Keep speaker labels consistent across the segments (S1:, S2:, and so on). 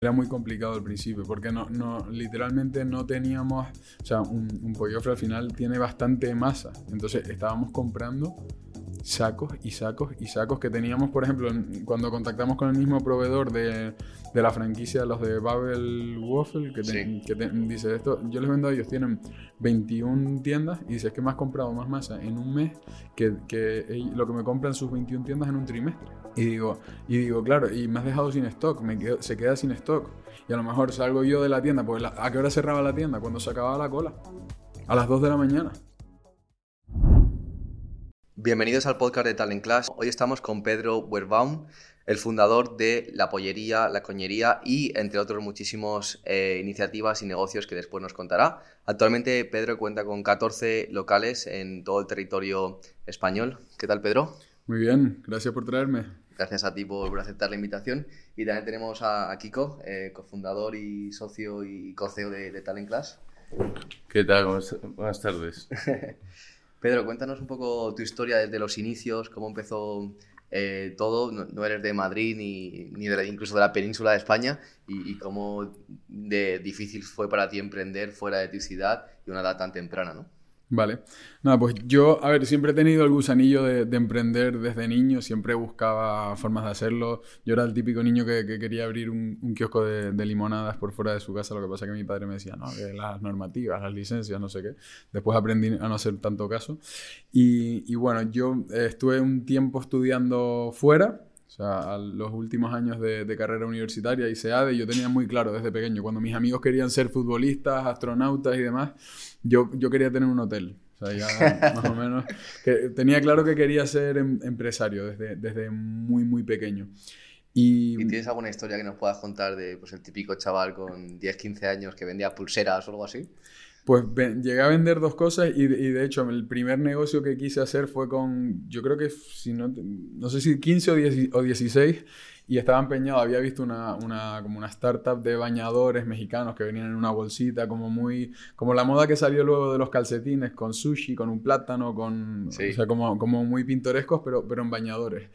S1: Era muy complicado al principio porque no, no, literalmente no teníamos, o sea, un, un pollofre al final tiene bastante masa, entonces estábamos comprando sacos y sacos y sacos que teníamos, por ejemplo, cuando contactamos con el mismo proveedor de, de la franquicia, los de Babel Waffle, que, dice esto, yo les vendo a ellos, tienen 21 tiendas y dice, es que me has comprado más masa en un mes que, que lo que me compran sus 21 tiendas en un trimestre. Y digo, y digo, claro, y me has dejado sin stock, me se queda sin stock. Y a lo mejor salgo yo de la tienda, porque ¿a qué hora cerraba la tienda? Cuando se acababa la cola. A las 2 de la mañana.
S2: Bienvenidos al podcast de Talent Class. Hoy estamos con Pedro Werbaum, el fundador de La Pollería, La Coñería y entre otros muchísimas eh, iniciativas y negocios que después nos contará. Actualmente Pedro cuenta con 14 locales en todo el territorio español. ¿Qué tal Pedro?
S1: Muy bien, gracias por traerme.
S2: Gracias a ti por, aceptar la invitación. Y también tenemos a, Kiko, eh, cofundador y socio y co-CEO de, Talent Class.
S3: ¿Qué tal? Buenas tardes.
S2: Pedro, cuéntanos un poco tu historia desde los inicios, cómo empezó eh, todo. No, eres de Madrid ni, ni de incluso de la península de España y, y, cómo de difícil fue para ti emprender fuera de tu ciudad y una edad tan temprana, ¿no?
S1: Vale. Nada, pues yo, a ver, siempre he tenido el gusanillo de, emprender desde niño, siempre buscaba formas de hacerlo. Yo era el típico niño que, quería abrir un, kiosco de, limonadas por fuera de su casa, lo que pasa que mi padre me decía, no, que las normativas, las licencias, no sé qué. Después aprendí a no hacer tanto caso. Y, y bueno, yo estuve un tiempo estudiando fuera, o sea, los últimos años de, carrera universitaria hice ADE y yo tenía muy claro desde pequeño, cuando mis amigos querían ser futbolistas, astronautas y demás, yo, yo quería tener un hotel. O sea, ya más o menos. Que tenía claro que quería ser em, empresario desde, desde muy, muy pequeño.
S2: Y... tienes alguna historia que nos puedas contar de pues, el típico chaval con 10, 15 años que vendía pulseras o algo así?
S1: Pues llegué a vender dos cosas y, de hecho el primer negocio que quise hacer fue con, yo creo que si no, no sé si 15 o, 16 y estaba empeñado, había visto una, una, como una startup de bañadores mexicanos que venían en una bolsita, como muy, como la moda que salió luego de los calcetines, con sushi, con un plátano, con, o sea, como, como muy pintorescos, pero, pero en bañadores.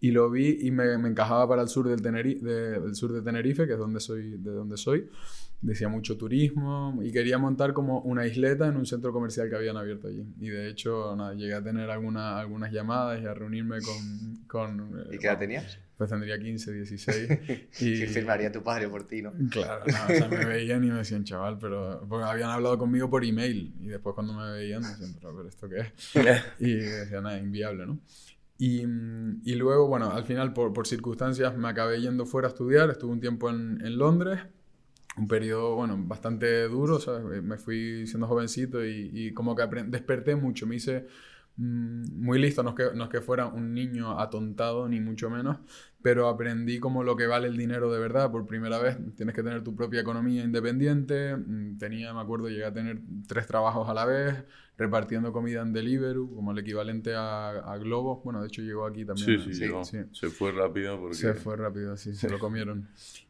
S1: Y lo vi y me, me encajaba para el sur del, Tenerife, del sur de Tenerife, que es donde soy, de donde soy decía mucho turismo y quería montar como una isleta en un centro comercial que habían abierto allí. Y de hecho, nada, llegué a tener alguna, algunas llamadas y a reunirme con... con
S2: ¿Y qué edad tenías?
S1: Pues tendría 15, 16.
S2: y ¿Qué firmaría tu padre por ti, no?
S1: Claro, o sea, me veían y me decían, chaval, pero... Porque habían hablado conmigo por email y después cuando me veían me decían, pero ¿esto qué es? y decían, nada, inviable, ¿no? Y, y, luego, bueno, al final, por, por, circunstancias, me acabé yendo fuera a estudiar. Estuve un tiempo en, en Londres un periodo, bueno, bastante duro, ¿sabes? Me fui siendo jovencito y, y como que desperté mucho, me hice muy listo, no es, que, no es que fuera un niño atontado, ni mucho menos, pero aprendí como lo que vale el dinero de verdad. Por primera vez tienes que tener tu propia economía independiente. Mm, tenía, me acuerdo, llegué a tener tres trabajos a la vez, repartiendo comida en Deliveroo, como el equivalente a, a Globo. Bueno, de hecho llegó aquí también.
S3: Sí, sí, sí. Se fue rápido porque...
S1: Se fue rápido, sí, se lo comieron.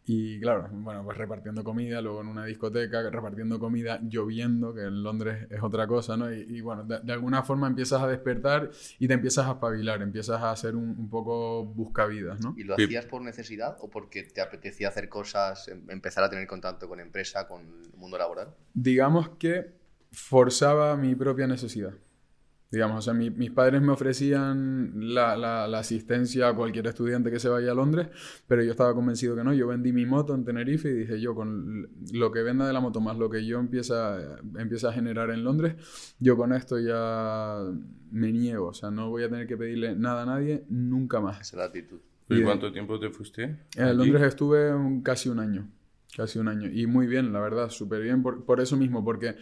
S1: Y claro, bueno, pues repartiendo comida, luego en una discoteca, repartiendo comida, lloviendo, que en Londres es otra cosa, ¿no? Y, bueno, de, alguna forma empiezas a despertar y te empiezas a espabilar, empiezas a hacer un, un poco buscavidas, ¿no?
S2: ¿Y lo hacías por necesidad o porque te apetecía hacer cosas, em, empezar a tener contacto con empresa, con el mundo laboral?
S1: Digamos que forzaba mi propia necesidad. Digamos, o sea, mis padres me ofrecían la, la, asistencia a cualquier estudiante que se vaya a Londres, pero yo estaba convencido que no. Yo vendí mi moto en Tenerife y dije yo, con lo que venda de la moto más lo que yo empieza, empieza a generar en Londres, yo con esto ya me niego. O sea, no voy a tener que pedirle nada a nadie nunca más.
S2: Esa es la actitud.
S3: ¿Y cuánto tiempo te fuiste?
S1: En Londres estuve casi un año. Casi un año. Y muy bien, la verdad, súper bien. Por, por eso mismo, porque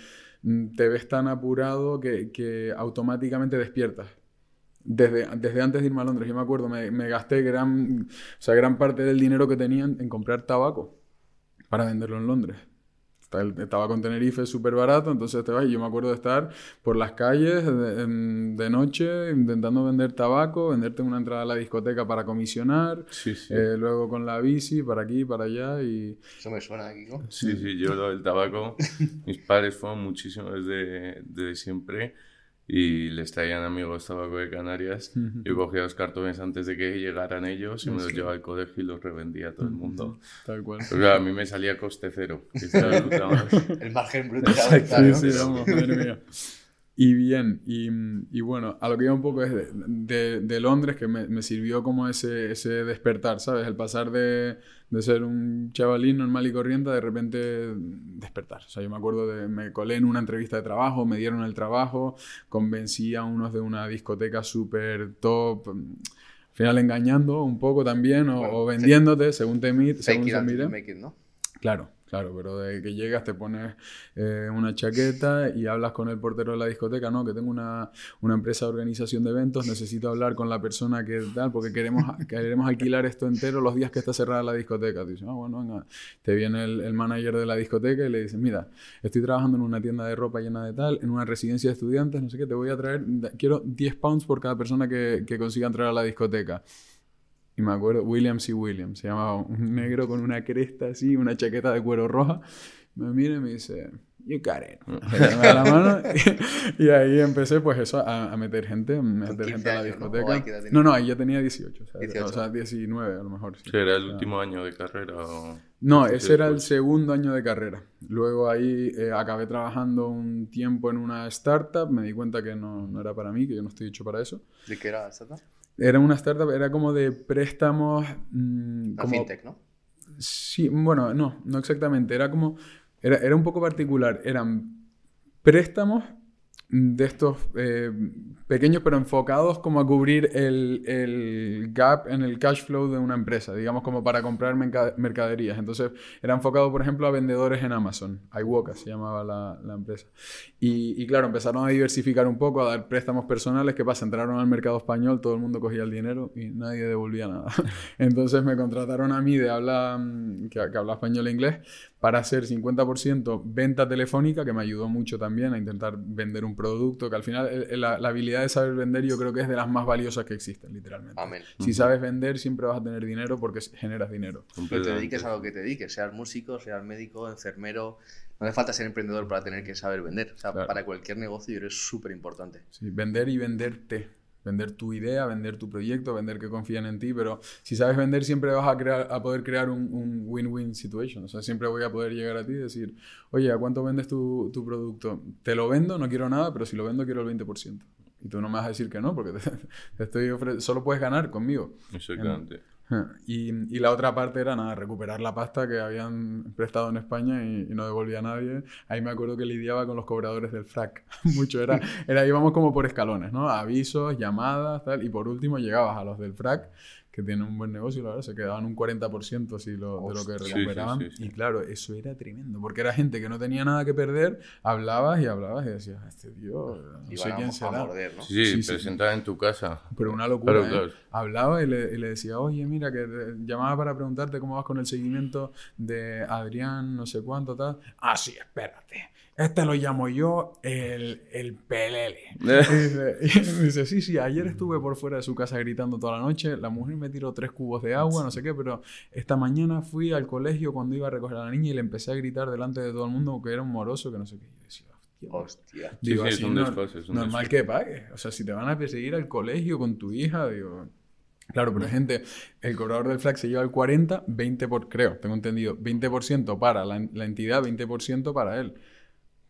S1: Mm, te ves tan apurado que, que automáticamente despiertas. Desde, desde, antes de irme a Londres, yo me acuerdo, me, me, gasté gran, o sea, gran parte del dinero que tenían en comprar tabaco para venderlo en Londres estaba con Tenerife súper barato, entonces te vas y yo me acuerdo de estar por las calles de, noche intentando vender tabaco, venderte una entrada a la discoteca para comisionar, eh, luego con la bici para aquí, para allá y...
S2: Eso me suena aquí, ¿no?
S3: Sí, sí, yo lo del tabaco, mis padres fueron muchísimo desde, desde siempre y les traían amigos tabaco de Canarias. Yo cogía los cartones antes de que llegaran ellos y me los llevaba al colegio y los revendía a todo el mundo.
S1: Tal cual.
S3: Pero claro, a mí me salía coste cero. que.
S2: El margen bruto. era
S1: Sí,
S2: brutal, ¿no?
S1: sí, vamos, madre mía. Y bien, y, y bueno, a lo que iba un poco es de, de- de Londres, que me, me sirvió como ese, ese despertar, ¿sabes? El pasar de, de ser un chavalín normal y corriente a de repente despertar. O sea, yo me acuerdo de, me colé en una entrevista de trabajo, me dieron el trabajo, convencí a unos de una discoteca súper top, al final engañando un poco también, o,
S2: Bueno,
S1: o vendiéndote según te según
S2: it
S1: se
S2: until
S1: mire.
S2: it, ¿no?
S1: Claro, claro, pero de que llegas te pones eh, una chaqueta y hablas con el portero de la discoteca, no, que tengo una, una empresa de organización de eventos, necesito hablar con la persona que tal, porque queremos, queremos alquilar esto entero los días que está cerrada la discoteca. Te dice, ah, bueno, venga. Te viene el, el manager de la discoteca y le dice, mira, estoy trabajando en una tienda de ropa llena de tal, en una residencia de estudiantes, no sé qué, te voy a traer, quiero 10 pounds por cada persona que, que consiga entrar a la discoteca. Y me acuerdo, William C. Williams, se llamaba un negro con una cresta así, una chaqueta de cuero roja. Me mira y me dice, You got it. Me la mano y, y ahí empecé, pues eso, a, a meter gente, a meter
S2: 15
S1: gente a la
S2: años, ¿no?
S1: discoteca. No, no, ahí ya tenía 18, o sea,
S2: 18.
S1: o sea, 19 a lo mejor. Sí.
S3: Era el último año de carrera. O...
S1: no, ese era el segundo año de carrera. Luego ahí eh, acabé trabajando un tiempo en una startup, me di cuenta que no, no era para mí, que yo no estoy hecho para eso.
S2: ¿De qué era esta?
S1: Era una startup, era como de préstamos... mm, como,
S2: fintech, ¿no?
S1: Sí, bueno, no, no exactamente. Era como. Era, era un poco particular. Eran préstamos de estos eh, pequeños, pero enfocados como a cubrir el, el gap en el cash flow de una empresa, digamos, como para comprar merca- mercaderías. Entonces, era enfocado, por ejemplo, a vendedores en Amazon. iWoka se llamaba la, la empresa. Y, y claro, empezaron a diversificar un poco, a dar préstamos personales. ¿Qué pasa? Entraron al mercado español, todo el mundo cogía el dinero y nadie devolvía nada. Entonces me contrataron a mí de habla, mm, que, que habla español e inglés para hacer 50% venta telefónica, que me ayudó mucho también a intentar vender un producto, que al final la, la habilidad de saber vender yo creo que es de las más valiosas que existen, literalmente.
S2: Amén.
S1: Si sabes vender, siempre vas a tener dinero porque generas dinero.
S2: Pero te dediques a lo que te dediques, seas músico, seas médico, enfermero. No hace falta ser emprendedor para tener que saber vender. O sea,
S1: Claro.
S2: para cualquier negocio eres súper importante.
S1: Sí, vender y venderte. Vender tu idea, vender tu proyecto, vender que confían en ti, pero si sabes vender siempre vas a, crear, a poder crear un win-win situation. O sea, siempre voy a poder llegar a ti y decir, oye, ¿a cuánto vendes tu, tu producto? Te lo vendo, no quiero nada, pero si lo vendo quiero el 20%. Y tú no me vas a decir que no, porque te, te estoy solo puedes ganar conmigo.
S3: Exactamente.
S1: Y, la otra parte era nada, recuperar la pasta que habían prestado en España y, y no devolvía a nadie. Ahí me acuerdo que lidiaba con los cobradores del frac. Mucho era, era, íbamos como por escalones, ¿no? Avisos, llamadas, tal. Y por último llegabas a los del frac, que tienen un buen negocio, la verdad, se quedaban un 40% si lo, de lo que
S3: Hostia. Sí, sí,
S1: recuperaban.
S3: sí, sí.
S1: Y claro, eso era tremendo, porque era gente que no tenía nada que perder, hablabas y hablabas y decías, este tío, no
S2: Y
S1: sé quién
S2: a, a
S1: será.
S2: morder, ¿no?
S3: Sí, sí,
S1: Sí, sí.
S3: presentada en tu casa.
S1: Pero una locura,
S3: Claro,
S1: ¿eh? Hablaba y le, y le decía, oye, mira, que te- llamaba para preguntarte cómo vas con el seguimiento de Adrián, no sé cuánto, tal. Ah, sí, espérate. Este lo llamo yo el, el pelele. Y dice, dice, sí, sí, ayer estuve por fuera de su casa gritando toda la noche, la mujer me tiró tres cubos de agua, no sé qué, pero esta mañana fui al colegio cuando iba a recoger a la niña y le empecé a gritar delante de todo el mundo que era un moroso, que no sé qué. Y yo decía, hostia.
S3: Sí,
S1: Digo,
S3: sí, es
S1: así
S3: un
S1: no-
S3: desfase, es un
S1: normal que pagues. O sea, si te van a perseguir al colegio con tu hija, digo... Claro, pero gente, el cobrador del flag se lleva el 40, 20 por, creo, tengo entendido, 20% para la, la entidad, 20% para él.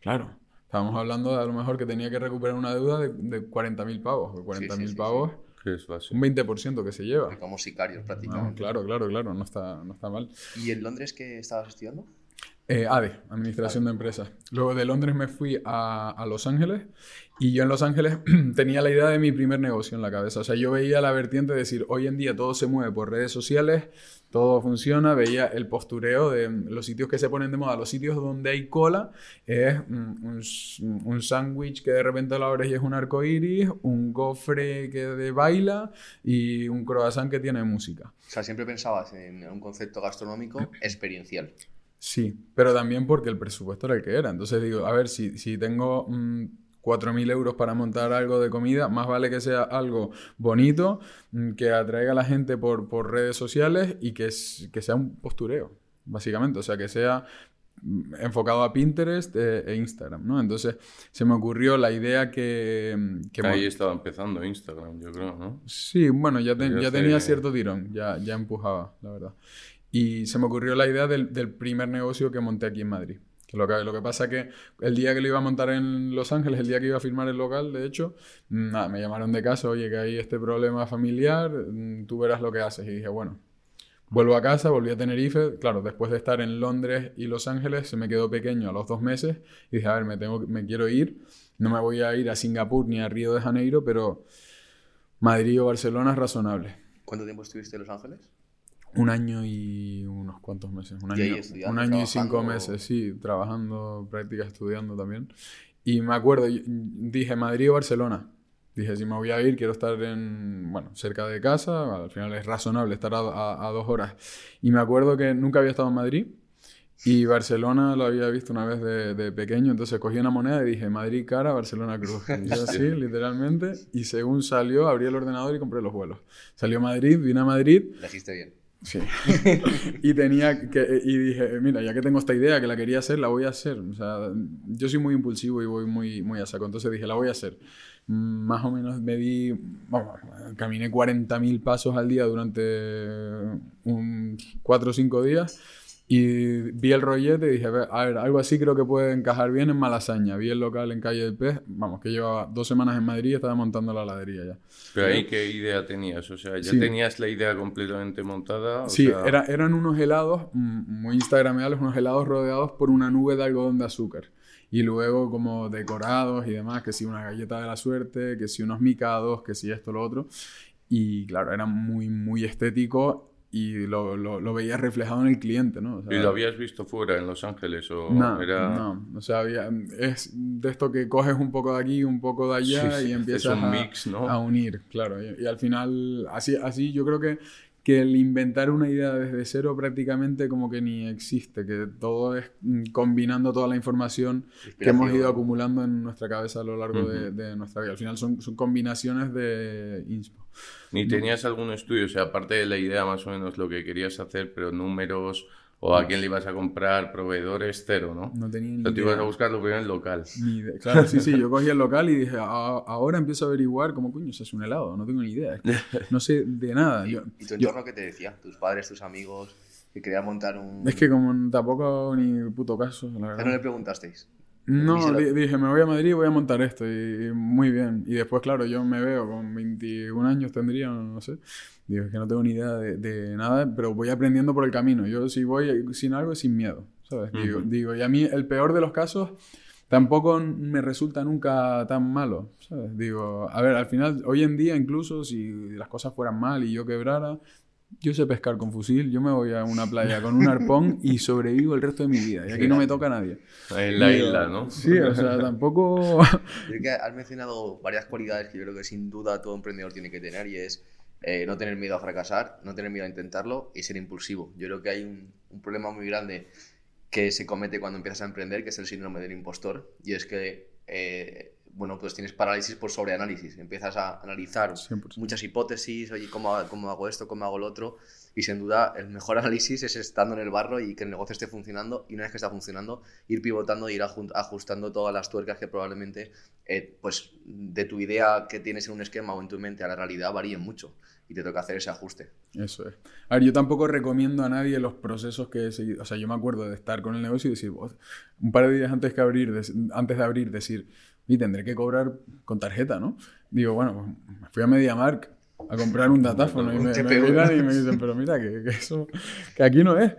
S1: Claro, estábamos hablando de a lo mejor que tenía que recuperar una deuda de, de 40.000 pavos. De 40.000
S2: sí, sí,
S1: pavos,
S3: es base.
S1: un 20% que se lleva.
S2: Como sicarios
S1: No,
S2: prácticamente.
S1: claro, claro, claro, no está, no está mal.
S2: ¿Y en Londres qué estabas estudiando?
S1: Eh, ADE, Administración de Empresas. Luego de Londres me fui a, a Los Ángeles y yo en Los Ángeles tenía la idea de mi primer negocio en la cabeza. O sea, yo veía la vertiente de decir, hoy en día todo se mueve por redes sociales, todo funciona, veía el postureo de mm, los sitios que se ponen de moda, los sitios donde hay cola, es mm, un, s- un sándwich que de repente lo abres y es un arco iris, un gofre que de baila y un croissant que tiene música.
S2: O sea, siempre pensabas en un concepto gastronómico experiencial.
S1: Sí, pero también porque el presupuesto era el que era. Entonces digo, a ver, si, si tengo mm, 4.000 euros para montar algo de comida, más vale que sea algo bonito, mm, que atraiga a la gente por, por redes sociales y que, es- que sea un postureo, básicamente. O sea, que sea enfocado a Pinterest e, e, Instagram, ¿no? Entonces se me ocurrió la idea que... que
S3: Ahí estaba empezando Instagram, yo creo, ¿no?
S1: Sí, bueno, ya, ya tenía cierto tirón, ya, ya empujaba, la verdad. Y se me ocurrió la idea del, del primer negocio que monté aquí en Madrid. Lo, que, lo que pasa que el día que lo iba a montar en Los Ángeles, el día que iba a firmar el local, de hecho, nada, me llamaron de casa, oye, que hay este problema familiar, mm, tú verás lo que haces. Y dije, bueno, Vuelvo a casa, volví a Tenerife. Claro, después de estar en Londres y Los Ángeles, se me quedó pequeño a los dos meses. Y dije, a ver, me, tengo, me quiero ir. No me voy a ir a Singapur ni a Río de Janeiro, pero Madrid o Barcelona es razonable.
S2: ¿Cuánto tiempo estuviste en Los Ángeles?
S1: Un año y unos cuantos meses. Un año, y, un año y cinco meses, sí, trabajando, prácticas, estudiando también. Y me acuerdo, dije Madrid o Barcelona. Dije, si me voy a ir, quiero estar en, bueno, cerca de casa, al final es razonable estar a, dos horas. Y me acuerdo que nunca había estado en Madrid y Barcelona lo había visto una vez de, pequeño, entonces cogí una moneda y dije, Madrid cara, Barcelona cruz. Y así, literalmente, y según salió, abrí el ordenador y compré los vuelos. Salió Madrid, vine a Madrid.
S2: La hiciste bien.
S1: Sí. y tenía que y dije, mira, ya que tengo esta idea que la quería hacer, la voy a hacer. O sea, yo soy muy impulsivo y voy muy muy a saco, entonces dije, la voy a hacer más o menos me di, vamos, caminé 40.000 pasos al día durante un 4 o 5 días y vi el rollete y dije, a ver, algo así creo que puede encajar bien en Malasaña. Vi el local en Calle del Pez, vamos, que llevaba dos semanas en Madrid y estaba montando la ladería ya.
S3: Pero ahí, ¿qué idea tenías? O sea, ¿ya tenías la idea completamente montada?
S1: sí, era, eran unos helados muy instagramables, unos helados rodeados por una nube de algodón de azúcar y luego como decorados y demás, que si una galleta de la suerte, que si unos micados, que si esto, lo otro. Y claro, era muy, muy estético y lo, lo, veías reflejado en el cliente, ¿no?
S3: ¿Y lo habías visto fuera, en Los Ángeles? O
S1: no, no, o sea, había, es de esto que coges un poco de aquí, un poco de allá y empiezas a, mix, ¿no? a, unir, claro. Y, y, al final, así, así yo creo que que el inventar una idea desde cero prácticamente como que ni existe, que todo es combinando toda la información que hemos ido acumulando en nuestra cabeza a lo largo de, nuestra vida. Al final son, son combinaciones de inspo.
S3: ¿Ni tenías algún estudio? O sea, aparte de la idea más o menos lo que querías hacer, pero números o a quién le ibas a comprar, proveedores, cero, ¿no?
S1: No tenía ni
S3: idea. te ibas a buscar lo primero en el local.
S1: Ni idea. Claro, sí, sí, yo cogí el local y dije, ahora empiezo a averiguar cómo coño se hace un helado, no tengo ni idea, no sé de nada.
S2: ¿Y, ¿y tu entorno qué te decía? ¿Tus padres, tus amigos? Que querían montar un...
S1: Es que como tampoco ni puto caso, la verdad.
S2: ¿No le preguntasteis?
S1: No, dije, me voy a Madrid y voy a montar esto. Y, muy bien. Y después, claro, yo me veo con 21 años, tendría, no sé. Digo, es que no tengo ni idea de, nada, pero voy aprendiendo por el camino. Yo si voy sin algo es sin miedo, ¿sabes? digo, digo, y a mí el peor de los casos tampoco me resulta nunca tan malo, ¿sabes? Digo, a ver, al final, hoy en día incluso si las cosas fueran mal y yo quebrara, yo sé pescar con fusil, yo me voy a una playa con un arpón y sobrevivo el resto de mi vida. Y aquí no me toca a nadie.
S3: En la isla, ¿no?
S1: Sí, o sea, tampoco...
S2: Yo creo que has mencionado varias cualidades que yo creo que sin duda todo emprendedor tiene que tener y es eh, no tener miedo a fracasar, no tener miedo a intentarlo y ser impulsivo. Yo creo que hay un, un problema muy grande que se comete cuando empiezas a emprender, que es el síndrome del impostor, y es que eh, bueno, pues tienes parálisis por sobreanálisis. Empiezas a analizar muchas hipótesis, oye, ¿cómo, ¿cómo hago esto? ¿Cómo hago lo otro? Y sin duda, el mejor análisis es estando en el barro y que el negocio esté funcionando. Y una vez que está funcionando, ir pivotando e ir ajustando todas las tuercas que probablemente, eh, pues, de tu idea que tienes en un esquema o en tu mente a la realidad varíen mucho. Y te toca hacer ese ajuste.
S1: Eso es. A ver, yo tampoco recomiendo a nadie los procesos que he seguido. O sea, yo me acuerdo de estar con el negocio y decir, un par de días antes, que abrir, antes de abrir, decir, y tendré que cobrar con tarjeta, ¿no? Digo, bueno, pues fui a MediaMark a comprar un datáfono y me, miran y me dicen, pero mira, que, eso, que aquí no es.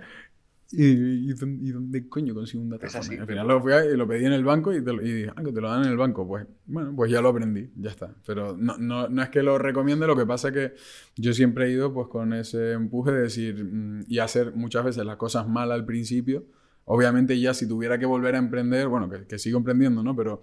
S1: ¿Y, y, dónde coño consigo un datáfono? Al final lo, fui y lo pedí en el banco y, te lo, y dije, ah, que te lo dan en el banco. Pues bueno, pues ya lo aprendí, ya está. Pero no, no, no es que lo recomiende, lo que pasa es que yo siempre he ido pues con ese empuje de decir mm, y hacer muchas veces las cosas mal al principio. Obviamente ya si tuviera que volver a emprender, bueno, que, que sigo emprendiendo, ¿no? Pero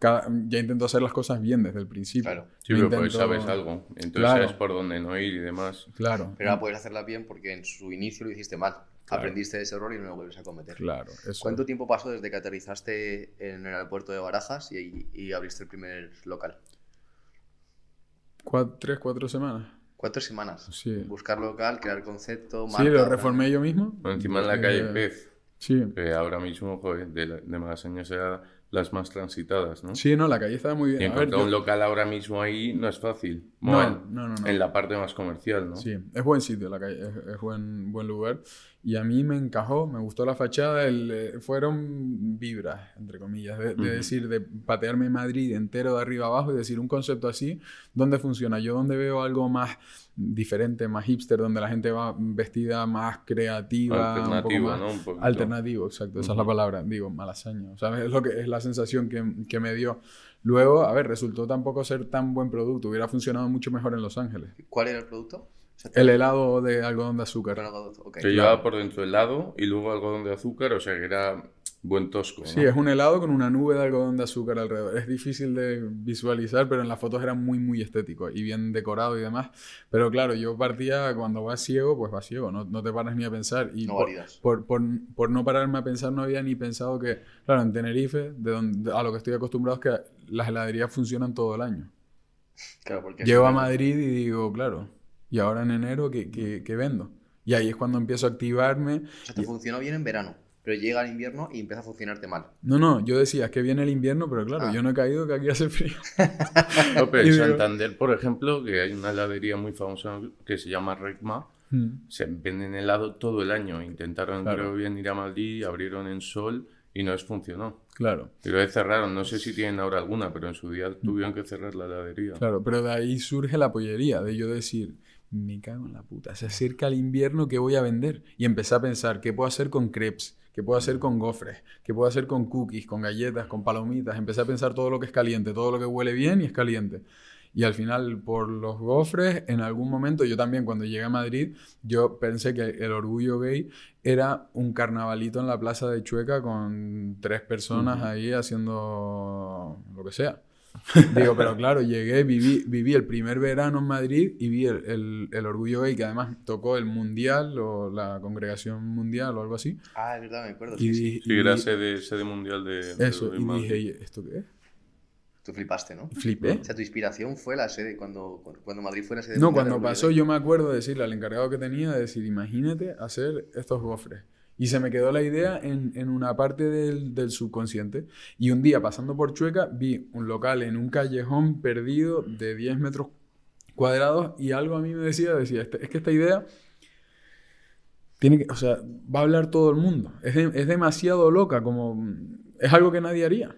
S1: ya intento hacer las cosas bien desde el principio.
S3: Claro. Sí, pero pues sabes algo. Entonces sabes por dónde no ir y demás.
S1: Claro.
S2: Pero ahora puedes hacerla bien porque en su inicio lo hiciste mal. Aprendiste de ese error y no lo vuelves a cometer.
S1: Claro.
S2: ¿Cuánto tiempo pasó desde que aterrizaste en el aeropuerto de Barajas y, abriste el primer local?
S1: tres, cuatro semanas.
S2: Cuatro semanas. Sí. Buscar local, crear concepto,
S1: marca. Sí, lo reformé yo mismo.
S3: encima en la calle Pez.
S1: Sí.
S3: Que ahora mismo, joder, de, de Malasaña sea las más transitadas, ¿no?
S1: Sí, no, la calle estaba muy bien.
S3: Y encontrar un local ahora mismo ahí no es fácil.
S1: No,
S3: Bueno,
S1: no, no, no.
S3: En la parte más comercial, ¿no?
S1: Sí, es buen sitio la calle, es, es buen, buen lugar. Y a mí me encajó, me gustó la fachada. el, eh, fueron vibras, entre comillas, de, decir, de patearme Madrid entero de arriba abajo y decir un concepto así, ¿dónde funciona? Yo donde veo algo más diferente, más hipster, donde la gente va vestida más creativa, un poco
S3: Alternativo,
S1: más-
S3: ¿no? Un.
S1: Alternativo, exacto, esa es la palabra, digo, malasaña. O sea, es lo que es la sensación que, que me dio. Luego, a ver, resultó tampoco ser tan buen producto, hubiera funcionado mucho mejor en Los Ángeles.
S2: ¿Cuál era el producto?
S1: El helado de algodón de azúcar.
S2: Con algodón, ok.
S3: Que llevaba por dentro helado y luego algodón de azúcar, o sea que era buen tosco.
S1: Sí,
S3: ¿no?
S1: es un helado con una nube de algodón de azúcar alrededor. Es difícil de visualizar, pero en las fotos era muy, muy estético y bien decorado y demás. Pero claro, yo partía cuando vas ciego, pues vas ciego, no, no te paras ni a pensar. Y
S2: No
S1: por, por, por, por no pararme a pensar, no había ni pensado que, claro, en Tenerife, de donde, a lo que estoy acostumbrado es que las heladerías funcionan todo el año.
S2: Claro, porque
S1: Llego a Madrid y digo, claro, y ahora en enero, ¿qué, qué, qué vendo? Y ahí es cuando empiezo a activarme.
S2: O sea, te funcionó bien en verano, pero llega el invierno y empieza a funcionarte mal.
S1: No, no, yo decía, es que viene el invierno, pero claro,
S2: Ah.
S1: yo no he caído que aquí hace frío.
S3: No, pero en Santander, por ejemplo, que hay una heladería muy famosa que se llama Recma,
S1: Mm.
S3: se venden helado todo el año. Intentaron,
S1: Claro.
S3: creo bien, ir a Madrid, abrieron en Sol y no les funcionó.
S1: Claro,
S3: Y lo cerraron, no sé si tienen ahora alguna, pero en su día tuvieron que cerrar la heladería.
S1: claro, pero de ahí surge la pollería, de yo decir, me cago en la puta, se acerca el invierno, ¿qué voy a vender? Y empecé a pensar, ¿qué puedo hacer con crepes? ¿Qué puedo hacer con gofres? ¿Qué puedo hacer con cookies, con galletas, con palomitas? Empecé a pensar todo lo que es caliente, todo lo que huele bien y es caliente. Y al final, por los gofres, en algún momento, yo también cuando llegué a Madrid, yo pensé que el orgullo gay era un carnavalito en la plaza de Chueca con tres personas ahí haciendo lo que sea. Digo, pero claro, llegué, viví, viví el primer verano en Madrid y vi el, el- el Orgullo Gay, que además tocó el Mundial o la Congregación Mundial o algo así.
S2: Ah, es verdad, me acuerdo.
S1: Y,
S2: sí, sí.
S3: Sí,
S1: y
S3: era sede, sede mundial de...
S1: eso,
S3: de
S1: y
S3: Madrid.
S1: dije, "¿Y ¿esto qué es?
S2: Tú flipaste, ¿no?
S1: Flipé.
S2: O sea, tu inspiración fue la sede, cuando, cuando Madrid fue la sede
S1: No,
S2: mundial
S1: cuando pasó yo me acuerdo de decirle al encargado que tenía, de decir, imagínate hacer estos gofres. Y se me quedó la idea en, en una parte del, del subconsciente. Y un día, pasando por Chueca, vi un local en un callejón perdido de 10 metros cuadrados y algo a mí me decía, decía, "Este- es que esta idea tiene que, o sea, va a hablar todo el mundo. Es, es demasiado loca, como es algo que nadie haría,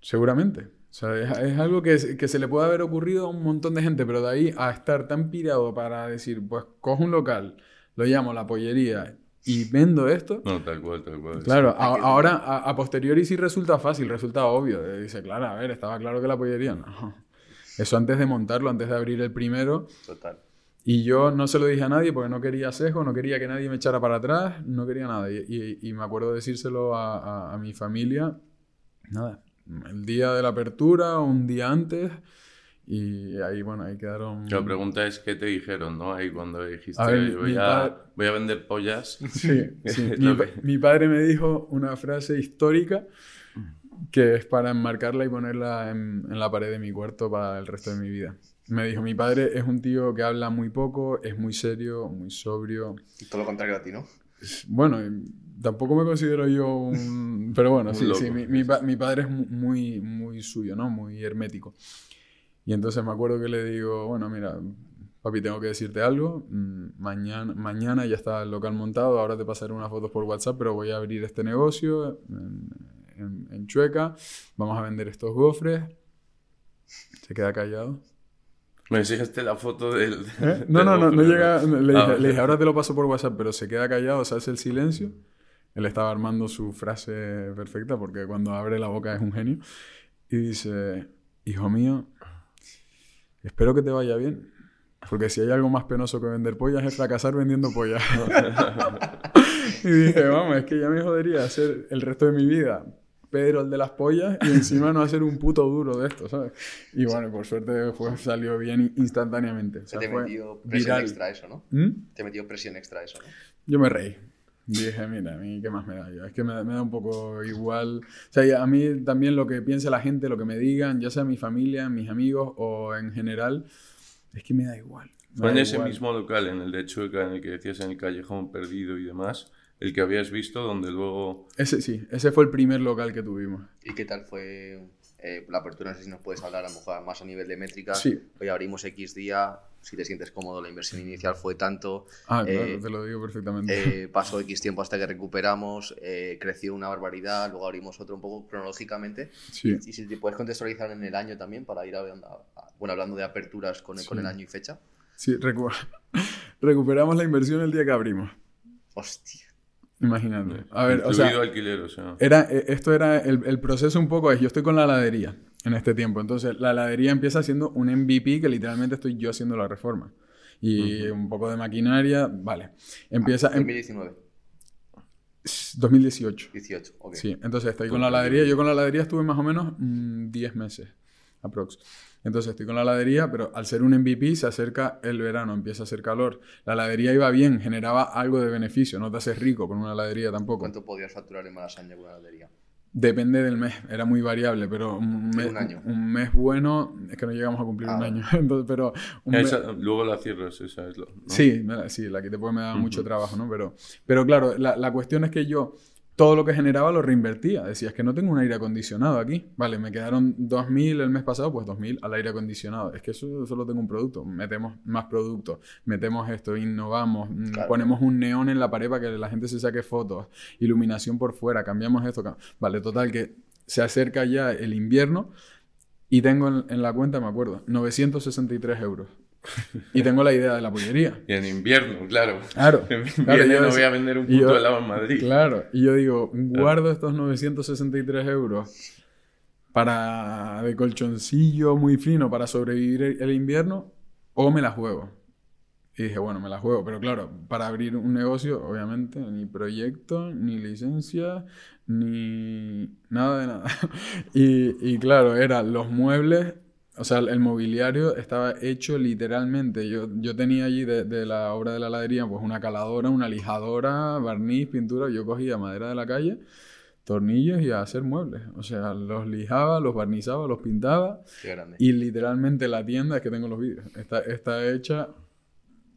S1: seguramente. O sea, es, algo que, que se le puede haber ocurrido a un montón de gente, pero de ahí a estar tan pirado para decir, pues cojo un local, lo llamo la pollería y vendo esto.
S3: No, tal cual, tal cual.
S1: Claro, a- ahora a, a posteriori sí resulta fácil, resulta obvio. Eh, Dice, claro, a ver, estaba claro que la pollería no. Eso antes de montarlo, antes de abrir el primero.
S2: Total.
S1: Y yo no se lo dije a nadie porque no quería sesgo, no quería que nadie me echara para atrás, no quería nada. Y, y- y me acuerdo decírselo a, a- a mi familia, nada, el día de la apertura, un día antes, y ahí, bueno, ahí quedaron...
S3: La pregunta es qué te dijeron, ¿no? Ahí cuando dijiste,
S1: A ver,
S3: voy, a,
S1: padre-
S3: voy a vender pollas.
S1: Sí, sí. Mi, mi padre me dijo una frase histórica que es para enmarcarla y ponerla en, en la pared de mi cuarto para el resto de mi vida. Me dijo, mi padre es un tío que habla muy poco, es muy serio, muy sobrio.
S2: Todo lo contrario a ti, ¿no?
S1: Bueno, y tampoco me considero yo un... Pero bueno, sí,
S3: loco.
S1: sí, mi, mi mi padre es mu- muy, muy suyo, ¿no? Muy hermético. Y entonces me acuerdo que le digo, bueno, mira, papi, tengo que decirte algo. mm, Mañana, mañana ya está el local montado, ahora te pasaré unas fotos por WhatsApp, pero voy a abrir este negocio en, en- en Chueca. Vamos a vender estos gofres. Se queda callado.
S3: Me enseñaste la foto del...
S1: ¿Eh? No,
S3: del
S1: no, no, no llega. Le
S3: Ah,
S1: dije,
S3: vale.
S1: le dije, ahora te lo paso por WhatsApp, pero se queda callado, se hace el silencio. Él estaba armando su frase perfecta porque cuando abre la boca es un genio. Y dice, hijo mío, espero que te vaya bien. Porque si hay algo más penoso que vender pollas es fracasar vendiendo pollas. y dije, vamos, es que ya me jodería hacer el resto de mi vida Pedro el de las pollas y encima no hacer un puto duro de esto, ¿sabes? Y bueno, por suerte fue, salió bien instantáneamente. O
S2: Se
S1: sea,
S2: te metió presión
S1: viral.
S2: extra eso, ¿no?
S1: ¿Mm?
S2: Te metió presión extra eso, ¿no?
S1: Yo me reí. Dije, mira, a mí qué más me da yo. Es que me, da- me da un poco igual. O sea, a mí también lo que piense la gente, lo que me digan, ya sea mi familia, mis amigos o en general, es que me da igual. Me
S3: Fue en ese mismo local, en el de Chueca, en el que decías en el callejón perdido y demás, el que habías visto, donde luego...
S1: Ese sí, ese fue el primer local que tuvimos.
S2: ¿Y qué tal fue eh, la apertura? No sé si nos puedes hablar a lo mejor más a nivel de métricas.
S1: Sí.
S2: Hoy abrimos X día, si te sientes cómodo, la inversión inicial fue tanto.
S1: Ah, claro,
S2: Eh,
S1: te lo digo perfectamente.
S2: eh, pasó X tiempo hasta que recuperamos, creció una barbaridad, luego abrimos otro un poco cronológicamente.
S1: sí.
S2: Y si te puedes contextualizar en el año también para ir hablando, bueno, hablando de aperturas con el, con el año y fecha.
S1: Sí, recu- recuperamos la inversión el día que abrimos.
S2: Hostia.
S1: Imagínate. A ver, o sea,
S3: alquiler, o sea...
S1: Era, eh, esto era el, el proceso un poco es, yo estoy con la heladería en este tiempo, entonces la heladería empieza siendo un MVP que literalmente estoy yo haciendo la reforma. Y un poco de maquinaria, vale. Empieza en
S2: 2019,
S1: 2018.
S2: 18, ok.
S1: Sí, entonces estoy con la heladería. Yo con la heladería estuve más o menos mm, 10 meses, aprox. Entonces estoy con la heladería, pero al ser un MVP se acerca el verano, empieza a hacer calor. La heladería iba bien, generaba algo de beneficio, no te haces rico con una heladería tampoco.
S2: ¿Cuánto podías facturar en Malasaña con una heladería?
S1: Depende del mes, era muy variable, pero un mes,
S2: un año.
S1: un mes bueno, es que no llegamos a cumplir
S2: Ah,
S1: un año, entonces, pero un mes-
S3: luego la cierras, esa es lo... ¿no?
S1: Sí, la- sí, la quité porque me daba mucho trabajo, ¿no? Pero, pero claro, la, la cuestión es que yo todo lo que generaba lo reinvertía. Decía, es que no tengo un aire acondicionado aquí. Vale, me quedaron 2.000 el mes pasado, pues 2.000 al aire acondicionado. Es que eso solo tengo un producto. Metemos más productos, metemos esto, innovamos, mm,
S2: Claro.
S1: ponemos un neón en la pared para que la gente se saque fotos, iluminación por fuera, cambiamos esto. cam- Vale, total, que se acerca ya el invierno y tengo en, en la cuenta, me acuerdo, 963 euros. Y tengo la idea de la pollería.
S3: Y en invierno, claro.
S1: Claro.
S3: En
S1: claro, yo
S3: no voy a vender un
S1: y yo-
S3: puto helado en Madrid.
S1: Claro, y yo digo, guardo estos 963 euros para de colchoncillo muy fino para sobrevivir el, el invierno o me la juego. Y dije, bueno, me la juego, pero claro, para abrir un negocio, obviamente, ni proyecto, ni licencia, ni nada de nada. Y, y claro, eran los muebles, o sea, el mobiliario estaba hecho literalmente. Yo, yo tenía allí de, de la obra de la heladería, pues una caladora, una lijadora, barniz, pintura. Yo cogía madera de la calle, tornillos y a hacer muebles. O sea, los lijaba, los barnizaba, los pintaba.
S2: Qué grande.
S1: Y literalmente la tienda, es que tengo los vídeos, está, está hecha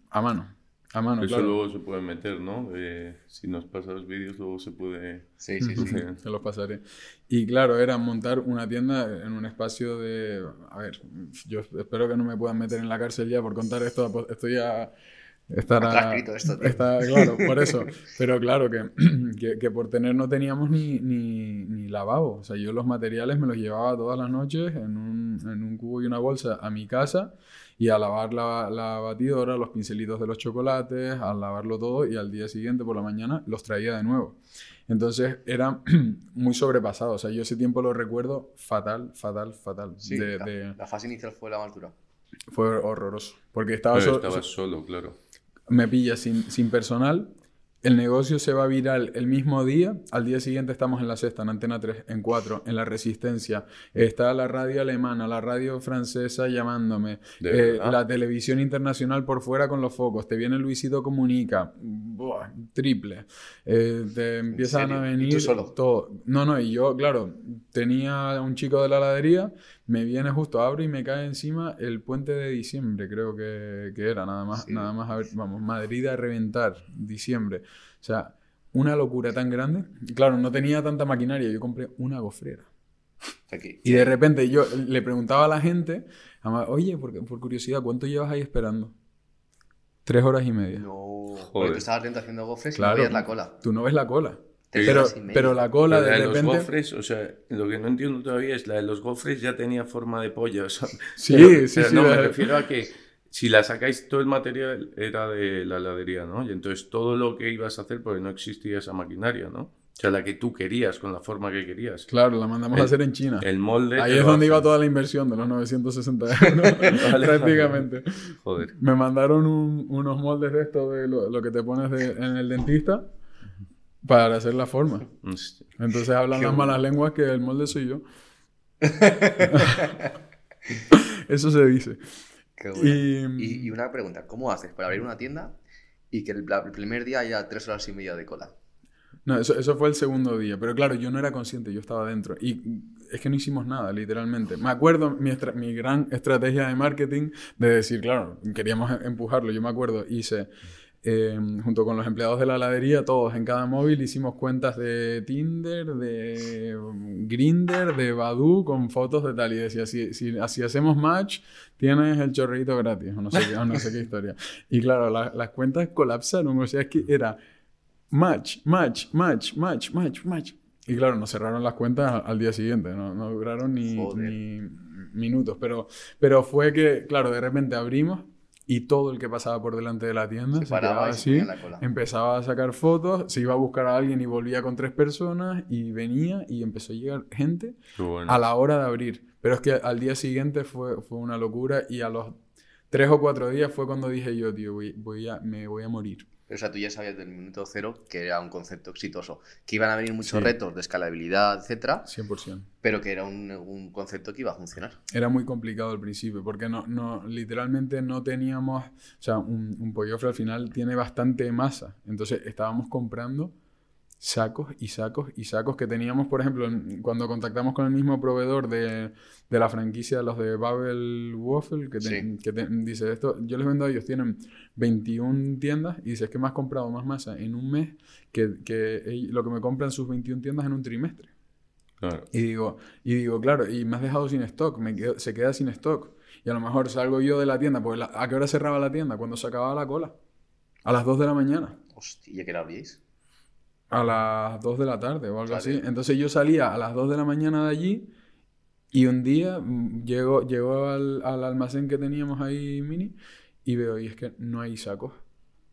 S1: a mano. A mano,
S3: Eso
S1: claro.
S3: luego se puede meter, ¿no? Eh, si nos pasas los vídeos, luego se puede...
S2: Sí, sí, sí.
S3: Sí.
S1: Se los pasaré. Y claro, era montar una tienda en un espacio de... A ver, yo espero que no me puedan meter en la cárcel ya por contar esto. pues, Esto ya estará...
S2: Está escrito esto.
S1: Está claro, por eso. Pero claro, que, que, que por tener no teníamos ni, ni, ni lavabo. O sea, yo los materiales me los llevaba todas las noches en un, en un cubo y una bolsa a mi casa y a lavar la, la batidora, los pincelitos de los chocolates, a lavarlo todo y al día siguiente por la mañana los traía de nuevo. Entonces era muy sobrepasado. O sea, yo ese tiempo lo recuerdo fatal, fatal, fatal.
S2: Sí,
S1: De-
S2: la,
S1: de-
S2: la fase inicial fue la altura.
S1: fue horroroso. Porque estaba,
S3: Pero
S1: so-
S3: estabas solo, claro.
S1: me pilla sin, sin personal. El negocio se va viral el mismo día. Al día siguiente estamos en la sexta, en Antena 3, en 4, en La Resistencia. Está la radio alemana, la radio francesa llamándome.
S3: ¿De
S1: eh, la televisión internacional por fuera con los focos. Te viene Luisito Comunica. Buah, triple. Eh, te empiezan a
S2: ¿Y
S1: venir
S2: tú solo?
S1: todo. No, no, y yo, claro, tenía un chico de la heladería, me viene justo, abro y me cae encima el puente de diciembre, creo que, que era, nada más,
S2: Sí.
S1: nada más, a ver, vamos, Madrid a reventar, diciembre. O sea, una locura tan grande. Claro, no tenía tanta maquinaria, yo compré una gofrera.
S2: Aquí.
S1: Y de repente yo le preguntaba a la gente, oye, por, por curiosidad, ¿cuánto llevas ahí esperando? Tres horas y media.
S2: No. Porque
S3: Joder.
S2: tú estabas dentro haciendo gofres y
S1: Claro.
S2: no veías la cola.
S1: Tú no ves la cola. Pero,
S2: y
S1: la cola
S3: Pero la
S1: de
S3: de los
S1: repente...
S3: gofres, o sea, lo que no entiendo todavía es la de los gofres ya tenía forma de polla, o sea,
S1: Sí,
S3: pero-
S1: sí,
S3: pero
S1: sí,
S3: No, me refiero a que si la sacáis, todo el material era de la heladería, ¿no? Y entonces todo lo que ibas a hacer, porque no existía esa maquinaria, ¿no? O sea, la que tú querías, con la forma que querías.
S1: Claro, la mandamos a hacer en China.
S3: El molde.
S1: Ahí es donde iba toda la inversión de los 960 euros, prácticamente.
S3: Joder.
S1: Me mandaron un- unos moldes de esto, de lo, lo que te pones de- en el dentista, para hacer la forma.
S3: Hostia.
S1: Entonces hablan
S2: Qué
S1: las
S2: bueno.
S1: malas lenguas que el molde soy yo. Eso se dice.
S2: Qué bueno.
S1: Y,
S2: Y, y una pregunta, ¿cómo haces para abrir una tienda y que el, primer día haya tres horas y media de cola?
S1: No, eso, eso fue el segundo día. Pero claro, yo no era consciente, yo estaba dentro. Y es que no hicimos nada, literalmente. Me acuerdo mi, gran estrategia de marketing de decir, claro, queríamos em- empujarlo. Yo me acuerdo, hice eh, junto con los empleados de la heladería, todos en cada móvil hicimos cuentas de Tinder, de Grinder, de Badu con fotos de tal y decía, si, si, hacemos match, tienes el chorrito gratis, o no sé qué, no sé qué historia. Y claro, las cuentas colapsaron, o sea, es que era match, match, match, match, match, match. Y claro, nos cerraron las cuentas al día siguiente, no, no duraron ni, ni, minutos, pero, pero fue que, claro, de repente abrimos y todo el que pasaba por delante de la tienda se, quedaba así, empezaba a sacar fotos, se iba a buscar a alguien y volvía con tres personas y venía y empezó a llegar gente a la hora de abrir. Pero es que al día siguiente fue, fue una locura y a los tres o cuatro días fue cuando dije yo, tío, voy, a, me voy a morir.
S2: Pero, o sea, tú ya sabías del minuto cero que era un concepto exitoso, que iban a venir muchos retos de escalabilidad, etcétera. 100%. Pero que era un, un, concepto que iba a funcionar.
S1: Era muy complicado al principio, porque no, no, literalmente no teníamos, o sea, un, un pollofre al final tiene bastante masa. Entonces estábamos comprando sacos y sacos y sacos que teníamos, por ejemplo, cuando contactamos con el mismo proveedor de, de la franquicia, los de Babel Waffle, que, que dice esto, yo les vendo a ellos, tienen 21 tiendas y dice, es que me has comprado más masa en un mes que, que lo que me compran sus 21 tiendas en un trimestre. Y, digo, y digo, claro, y me has dejado sin stock, me se queda sin stock. Y a lo mejor salgo yo de la tienda, porque ¿a qué hora cerraba la tienda? Cuando se acababa la cola. A las 2 de la mañana.
S2: Hostia, ¿y qué la abrís?
S1: A las 2 de la tarde o algo así. Entonces yo salía a las 2 de la mañana de allí y un día llego, llego al, al, almacén que teníamos ahí mini y veo, y es que no hay sacos.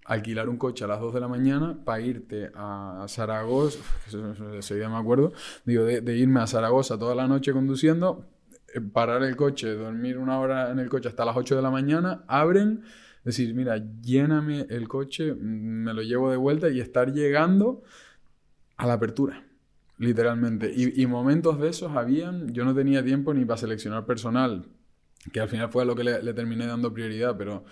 S1: Alquilar un coche a las 2 de la mañana para irte a Zaragoza, ese día me acuerdo, digo, de, de, irme a Zaragoza toda la noche conduciendo, eh, parar el coche, dormir una hora en el coche hasta las 8 de la mañana, abren, decir, mira, lléname el coche, mm, me lo llevo de vuelta y estar llegando a la apertura, literalmente. Y, momentos de esos habían, yo no tenía tiempo ni para seleccionar personal, que al final fue a lo que le, terminé dando prioridad, pero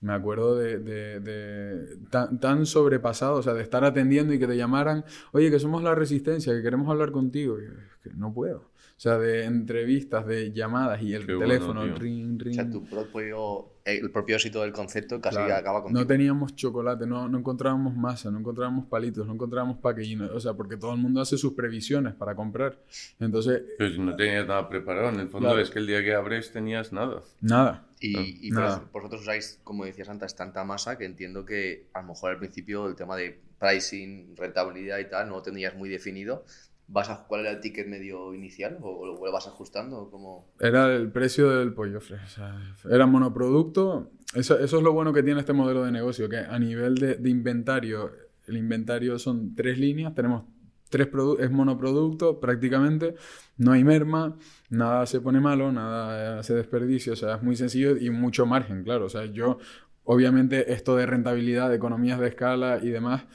S1: me acuerdo de, de, tan, sobrepasado, o sea, de estar atendiendo y que te llamaran, oye, que somos la resistencia, que queremos hablar contigo. que no puedo. O sea, de entrevistas, de llamadas y el teléfono, ring, ring.
S2: O sea, tu propio, el propósito del concepto casi acaba con.
S1: No teníamos chocolate, no, no encontrábamos masa, no encontrábamos palitos, no encontrábamos paquetín. O sea, porque todo el mundo hace sus previsiones para comprar. Entonces.
S3: Si no tenías nada preparado, en el fondo es que el día que abres tenías nada.
S1: Nada.
S2: Y, y nada. vosotros usáis, como decías antes, tanta masa que entiendo que a lo mejor al principio el tema de pricing, rentabilidad y tal no lo tenías muy definido ¿Vas a, ¿Cuál era el ticket medio inicial o, lo vas ajustando? como
S1: Era el precio del pollo O era monoproducto. Eso, es lo bueno que tiene este modelo de negocio, que a nivel de, inventario, el inventario son tres líneas, tenemos tres productos, es monoproducto prácticamente, no hay merma, nada se pone malo, nada se desperdicia, o sea, es muy sencillo y mucho margen, claro. O sea, yo, obviamente, esto de rentabilidad, economías de escala y demás,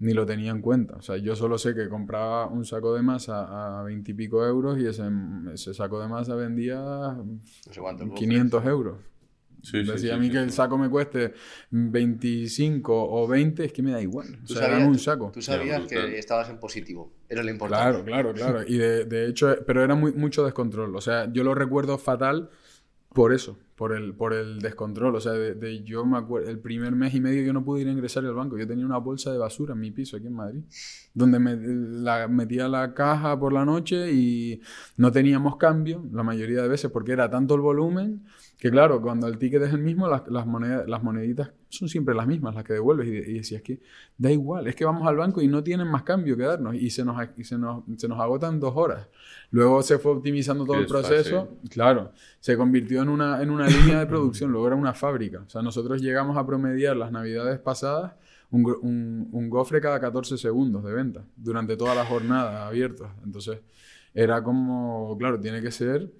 S1: ni lo tenía en cuenta. O sea, yo solo sé que compraba un saco de masa a veintipico euros y ese, ese, saco de masa vendía no 500 euros. Sí, Decía a mí que el saco me cueste 25 o 20, es que me da igual. O sea, un saco.
S2: Tú sabías que estabas en positivo, era lo importante.
S1: Claro, claro, claro. Y de, de hecho, pero era muy, mucho descontrol. O sea, yo lo recuerdo fatal por eso, por el, por el descontrol. O sea, de, yo me acuerdo, el primer mes y medio yo no pude ir a ingresar al banco. Yo tenía una bolsa de basura en mi piso aquí en Madrid, donde me, la, metía la caja por la noche y no teníamos cambio la mayoría de veces porque era tanto el volumen que claro, cuando el ticket es el mismo, las, las, monedas, las moneditas son siempre las mismas, las que devuelves. Y, y decías que da igual, es que vamos al banco y no tienen más cambio que darnos. Y se nos, y se nos, se nos agotan dos horas. Luego se fue optimizando todo el proceso. Claro, se convirtió en una, en una línea de producción, luego era una fábrica. O sea, nosotros llegamos a promediar las navidades pasadas un, un, un gofre cada 14 segundos de venta durante toda la jornada abierta. Entonces, era como, claro, tiene que ser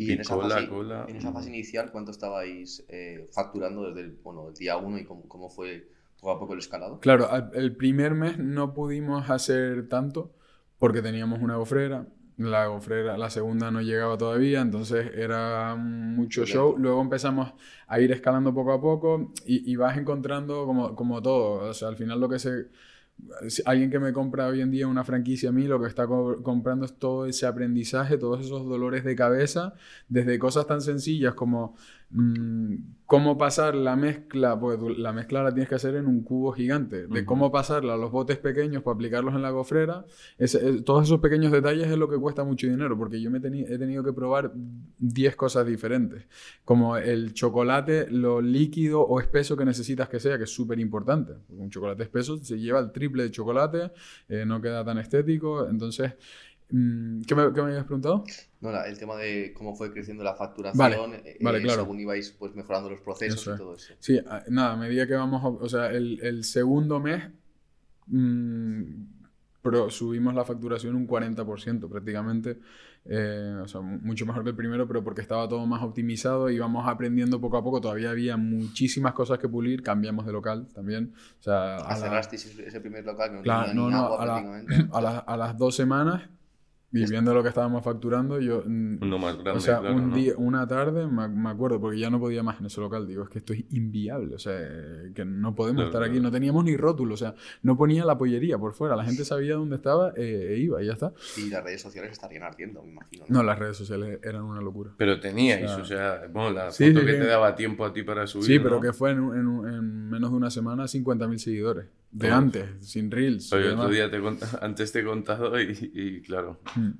S2: y, en, esa fase, en, esa fase, inicial, ¿cuánto estabais eh, facturando desde el, bueno, el día 1 y cómo, cómo, fue poco a poco el escalado?
S1: Claro, el primer mes no pudimos hacer tanto porque teníamos una gofrera. La gofrera, la segunda no llegaba todavía, entonces era mucho show. Luego empezamos a ir escalando poco a poco y, y vas encontrando como, como todo. O sea, al final lo que se alguien que me compra hoy en día una franquicia a mí, lo que está comprando es todo ese aprendizaje, todos esos dolores de cabeza, desde cosas tan sencillas como cómo pasar la mezcla, pues tú- la mezcla la tienes que hacer en un cubo gigante, de cómo pasarla a los botes pequeños para aplicarlos en la gofrera, eh, todos esos pequeños detalles es lo que cuesta mucho dinero, porque yo me he tenido que probar 10 cosas diferentes, como el chocolate, lo líquido o espeso que necesitas que sea, que es súper importante. porque Un chocolate espeso se lleva el triple de chocolate, eh, no queda tan estético, entonces... mm, ¿Qué me, qué me habías preguntado?
S2: No, la- el tema de cómo fue creciendo la facturación
S1: Vale,
S2: eh,
S1: vale, claro.
S2: según ibais pues, mejorando los procesos
S1: Eso
S2: y todo eso.
S1: Sí, nada, a medida que vamos, a- o sea, el, el segundo mes mm, pro- subimos la facturación un 40% prácticamente, eh, o sea, mu- mucho mejor que el primero, pero porque estaba todo más optimizado y íbamos aprendiendo poco a poco, todavía había muchísimas cosas que pulir, cambiamos de local también, o sea, a la-
S2: Cerrasteis ese, primer local que no
S1: Claro, no, no,
S2: agua
S1: a, la- a, la- a las dos semanas y viendo lo que estábamos facturando, yo... mm,
S3: Uno más grande,
S1: o sea,
S3: claro,
S1: un
S3: ¿no?
S1: día, una tarde, me, me acuerdo, porque ya no podía más en ese local. Digo, es que esto es inviable. O sea, que no podemos
S3: Claro,
S1: estar aquí.
S3: claro.
S1: No teníamos ni rótulo. O sea, no ponía la pollería por fuera. La gente sabía dónde estaba eh, e iba y ya está.
S2: Y las redes sociales estarían ardiendo, me imagino.
S1: No, las redes sociales eran una locura.
S3: Pero teníais,
S1: O
S3: o
S1: sea,
S3: sea, bueno, la
S1: sí,
S3: foto
S1: sí,
S3: que
S1: sí.
S3: te daba tiempo a ti para subir.
S1: Sí, pero
S3: ¿no?
S1: que fue en, un- en un- en menos de una semana 50.000 seguidores. De antes, sin reels. y
S3: Oye,
S1: demás.
S3: otro día te he cont- antes te he contado y, y, claro,
S1: Mm.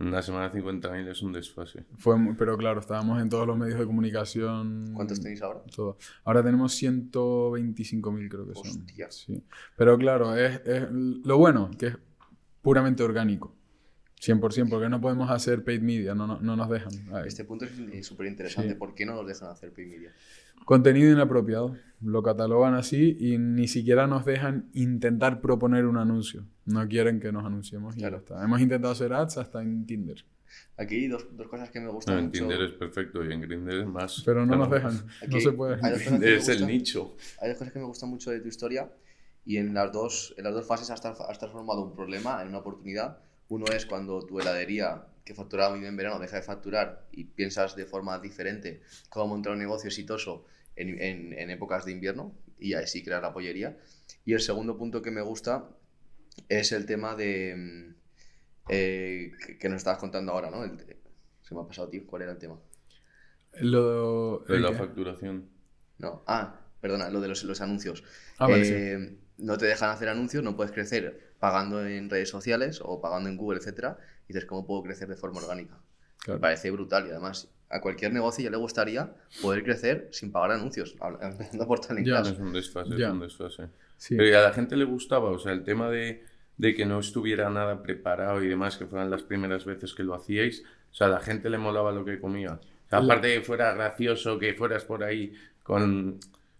S3: en una semana 50.000 es un desfase.
S1: Fue, pero claro, estábamos en todos los medios de comunicación.
S2: ¿Cuántos tenéis ahora?
S1: Todo. Ahora tenemos 125.000 creo que son. Sí. Pero claro, es, es lo bueno, que es puramente orgánico. 100%, porque no podemos hacer paid media, no, no, no nos dejan. Ay.
S2: Este punto es súper interesante.
S1: Sí.
S2: ¿Por qué no nos dejan hacer pay media?
S1: Contenido inapropiado. Lo catalogan así y ni siquiera nos dejan intentar proponer un anuncio. No quieren que nos anunciemos y
S2: Claro.
S1: ya está. Hemos intentado hacer ads hasta en Tinder,
S2: Aquí hay dos, dos cosas que me
S3: No,
S2: gustan
S3: en
S2: mucho.
S3: Tinder es perfecto y en Grindr es más.
S1: pero no
S3: claro.
S1: nos dejan. No
S2: Aquí
S1: se puede.
S2: me
S3: Es el
S2: gustan.
S3: nicho.
S2: Hay dos cosas que me gustan mucho de tu historia y en las dos, en las dos fases has transformado un problema en una oportunidad. Uno es cuando tu heladería, que facturaba muy bien en verano, deja de facturar y piensas de forma diferente cómo montar un negocio exitoso en, en- en épocas de invierno y ahí sí crear la pollería. Y el segundo punto que me gusta es el tema de mm, eh, que, que nos estabas contando ahora, ¿no? El se me ha pasado, tío. ¿Cuál era el tema?
S1: Lo,
S3: De la facturación.
S2: No, ah, perdona, lo de los, los anuncios.
S1: Ah, vale, sí.
S2: No te dejan hacer anuncios, no puedes crecer pagando en redes sociales o pagando en Google, etcétera. Y dices, ¿cómo puedo crecer de forma orgánica?
S1: Claro.
S2: Me parece brutal y además a cualquier negocio ya le gustaría poder crecer sin pagar anuncios, habla- empezando por Talent
S1: Ya.
S3: Es un desfase,
S1: Ya.
S3: es un desfase.
S1: Sí.
S3: Pero a la gente le gustaba, o sea, el tema de, de que no estuviera nada preparado y demás, que fueran las primeras veces que lo hacíais, o sea, a la gente le molaba lo que comía. O sea,
S1: La-
S3: aparte de que fuera gracioso, que fueras por ahí con...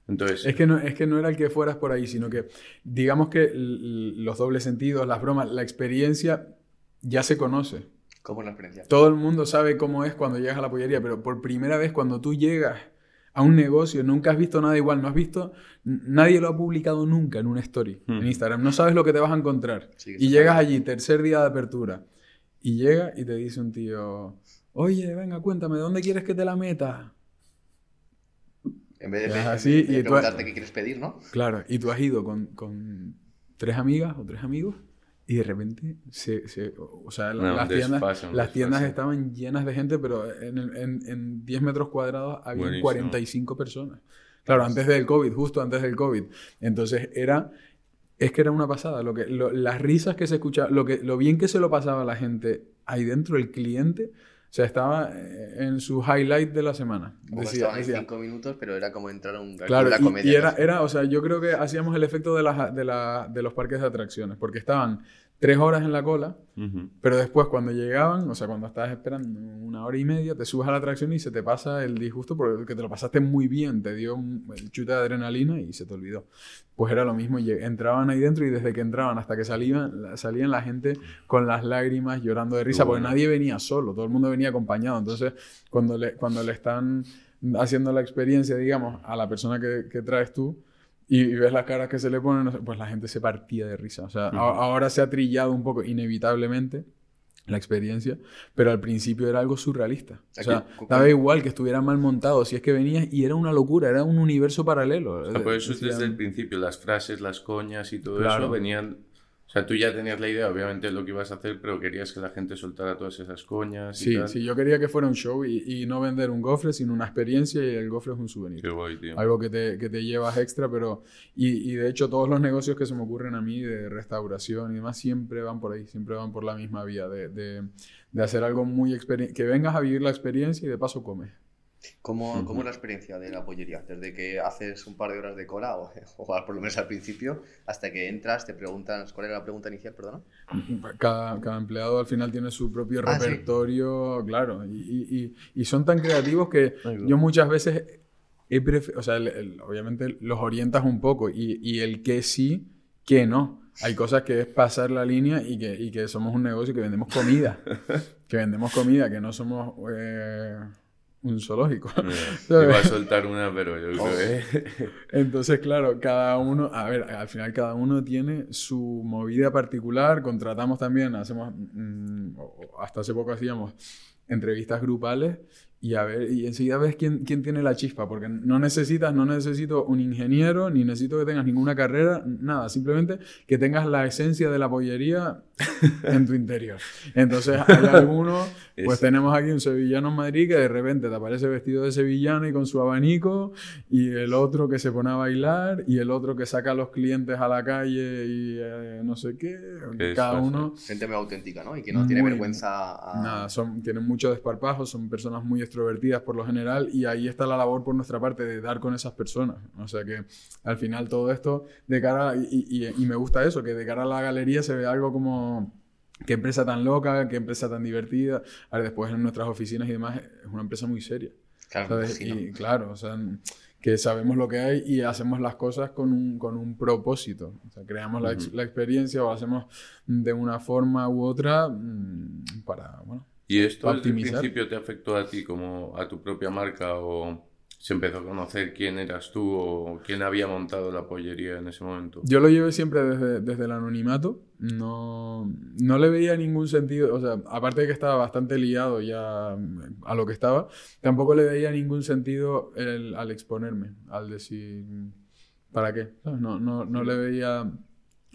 S3: Entonces,
S1: Es que, no, es que no era el que fueras por ahí, sino que digamos que los dobles sentidos, las bromas, la experiencia ya se conoce.
S2: ¿Cómo la experiencia?
S1: Todo el mundo sabe cómo es cuando llegas a la pollería, pero por primera vez cuando tú llegas a un negocio, nunca has visto nada igual, no has visto, nadie lo ha publicado nunca en una story,
S3: Hmm.
S1: en Instagram, no sabes lo que te vas a encontrar.
S2: Sí,
S1: y llegas allí, tercer día de apertura, y llega y te dice un tío, oye, venga, cuéntame, ¿dónde quieres que te la meta?
S2: En vez de,
S1: así,
S2: de
S1: y tú-
S2: preguntarte qué quieres pedir, ¿no?
S1: Claro, y tú has ido con, con tres amigas o tres amigos y de repente, se, se- o sea,
S3: No,
S1: las, tiendas, las tiendas estaban llenas de gente, pero en, en, en 10 metros cuadrados había
S3: Buenísimo.
S1: 45 personas. Claro, antes del COVID, justo antes del COVID. Entonces era, es que era una pasada. Lo que, lo- las risas que se escuchaban, lo, que, lo bien que se lo pasaba a la gente ahí dentro, el cliente, o sea, estaba eh, en su highlight de la semana.
S2: Como
S1: Decía- decía,
S2: cinco minutos, pero era como entrar a un
S1: Claro,
S2: una
S1: y-
S2: comedia.
S1: y, era, era, o sea, yo creo que hacíamos el efecto de, las, de, la- de los parques de atracciones, porque estaban tres horas en la cola, pero después cuando llegaban, o sea, cuando estabas esperando una hora y media, te subes a la atracción y se te pasa el disgusto porque te lo pasaste muy bien, te dio un, el chute de adrenalina y se te olvidó. Pues era lo mismo, entraban ahí dentro y desde que entraban hasta que salían, la- salían la gente con las lágrimas, llorando de risa, porque nadie venía solo, todo el mundo venía acompañado. Entonces, cuando le, cuando le están haciendo la experiencia, digamos, a la persona que, que traes tú, y, y ves las caras que se le ponen, pues la gente se partía de risa. O sea, a- ahora se ha trillado un poco, inevitablemente, la experiencia, pero al principio era algo surrealista. O sea,
S2: Aquí-
S1: daba igual que estuviera mal montado, si es que venías y era una locura, era un universo paralelo.
S3: O sea, por eso es
S1: Decían-
S3: desde el principio, las frases, las coñas y todo
S1: Claro.
S3: eso venían O sea, tú ya tenías la idea, obviamente, de lo que ibas a hacer, pero querías que la gente soltara todas esas coñas. Y
S1: Sí,
S3: tal.
S1: sí, yo quería que fuera un show y, y no vender un gofre, sino una experiencia y el gofre es un souvenir.
S3: Qué guay, tío.
S1: Algo que te, que te llevas extra, pero... Y, y de hecho todos los negocios que se me ocurren a mí de restauración y demás siempre van por ahí, siempre van por la misma vía de, de, de hacer algo muy... Que vengas a vivir la experiencia y de paso comes.
S2: ¿Cómo, cómo es la experiencia de la pollería? Desde que haces un par de horas de cola, o, o por lo menos al principio, hasta que entras, te preguntan, ¿cuál era la pregunta inicial, perdona?
S1: Cada, cada empleado al final tiene su propio
S2: Ah, sí.
S1: repertorio, claro, y, y- y- y son tan creativos que yo muchas veces he pref- o sea, el- el- obviamente los orientas un poco y, y el que sí, que no. Hay cosas que es pasar la línea y que, y que somos un negocio que vendemos comida, que vendemos comida, que no somos eh, un zoológico.
S3: Iba a soltar una, pero yo creo que...
S1: Entonces, claro, cada uno, a ver, al final cada uno tiene su movida particular, contratamos también, hacemos, mm, hasta hace poco hacíamos entrevistas grupales y a ver, y enseguida ves quién, quién tiene la chispa, porque no necesitas, no necesito un ingeniero, ni necesito que tengas ninguna carrera, nada, simplemente que tengas la esencia de la pollería en tu interior. Entonces, hay algunos, pues
S3: Es-
S1: tenemos aquí un sevillano en Madrid que de repente te aparece vestido de sevillano y con su abanico, y el otro que se pone a bailar, y el otro que saca a los clientes a la calle y eh, no sé qué.
S3: ¿Qué
S1: Cada uno.
S2: Gente muy auténtica, ¿no? Y que no tiene vergüenza a...
S1: Nada, son, tienen mucho desparpajo, son personas muy extrovertidas por lo general y ahí está la labor por nuestra parte de dar con esas personas. O sea que al final todo esto de cara, y, y- y me gusta eso, que de cara a la galería se ve algo como qué empresa tan loca, qué empresa tan divertida. Ahora después en nuestras oficinas y demás es una empresa muy seria.
S2: Claro,
S1: ¿sabes? Y claro, o sea, que sabemos lo que hay y hacemos las cosas con un, con un propósito. O sea, creamos la, ex- la experiencia o la hacemos de una forma u otra mm, para, bueno,
S3: ¿Y esto
S1: optimizar.
S3: principio te afectó a ti como a tu propia marca o se empezó a conocer quién eras tú o quién había montado la pollería en ese momento?
S1: Yo lo llevé siempre desde, desde el anonimato. No, no le veía ningún sentido. O sea, aparte de que estaba bastante liado ya a lo que estaba, tampoco le veía ningún sentido el- al exponerme, al decir, ¿para qué? No, no, no le veía.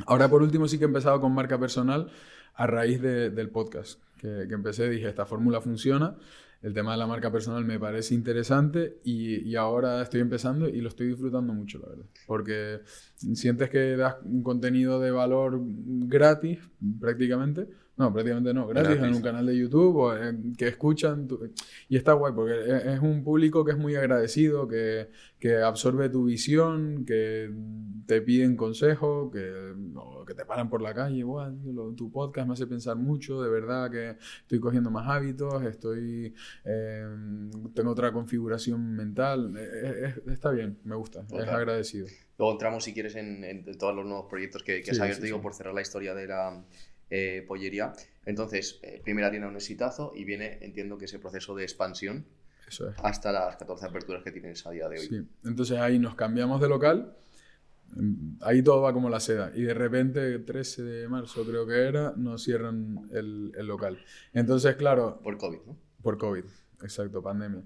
S1: Ahora, por último, sí que he empezado con marca personal a raíz de- del podcast. Que, que empecé, dije, esta fórmula funciona. El tema de la marca personal me parece interesante y, y ahora estoy empezando y lo estoy disfrutando mucho, la verdad. Porque sientes que das un contenido de valor gratis, prácticamente. No, prácticamente no, gratis, en un canal de YouTube o en- que escuchan. tu- y está guay porque es, es un público que es muy agradecido, que, que absorbe tu visión, que te piden consejo, que, que te paran por la calle. "Buah, tío, lo- tu podcast me hace pensar mucho, de verdad que estoy cogiendo más hábitos, estoy eh, tengo otra configuración mental. Eh, eh, está bien, me gusta, es agradecido.
S2: Luego entramos, si quieres, en, en todos los nuevos proyectos que, que has
S1: Sí,
S2: abierto,
S1: sí,
S2: digo,
S1: sí.
S2: por cerrar la historia de la eh, pollería. Entonces, eh, primera tiene un exitazo y viene, entiendo que ese proceso de expansión
S1: Eso es.
S2: hasta las 14 aperturas que tienes a día de hoy.
S1: Sí. Entonces ahí nos cambiamos de local. mm, Ahí todo va como la seda. Y de repente, 13 de marzo creo que era, nos cierran el, el local. Entonces, claro,
S2: Por COVID, ¿no?
S1: por COVID, exacto, pandemia.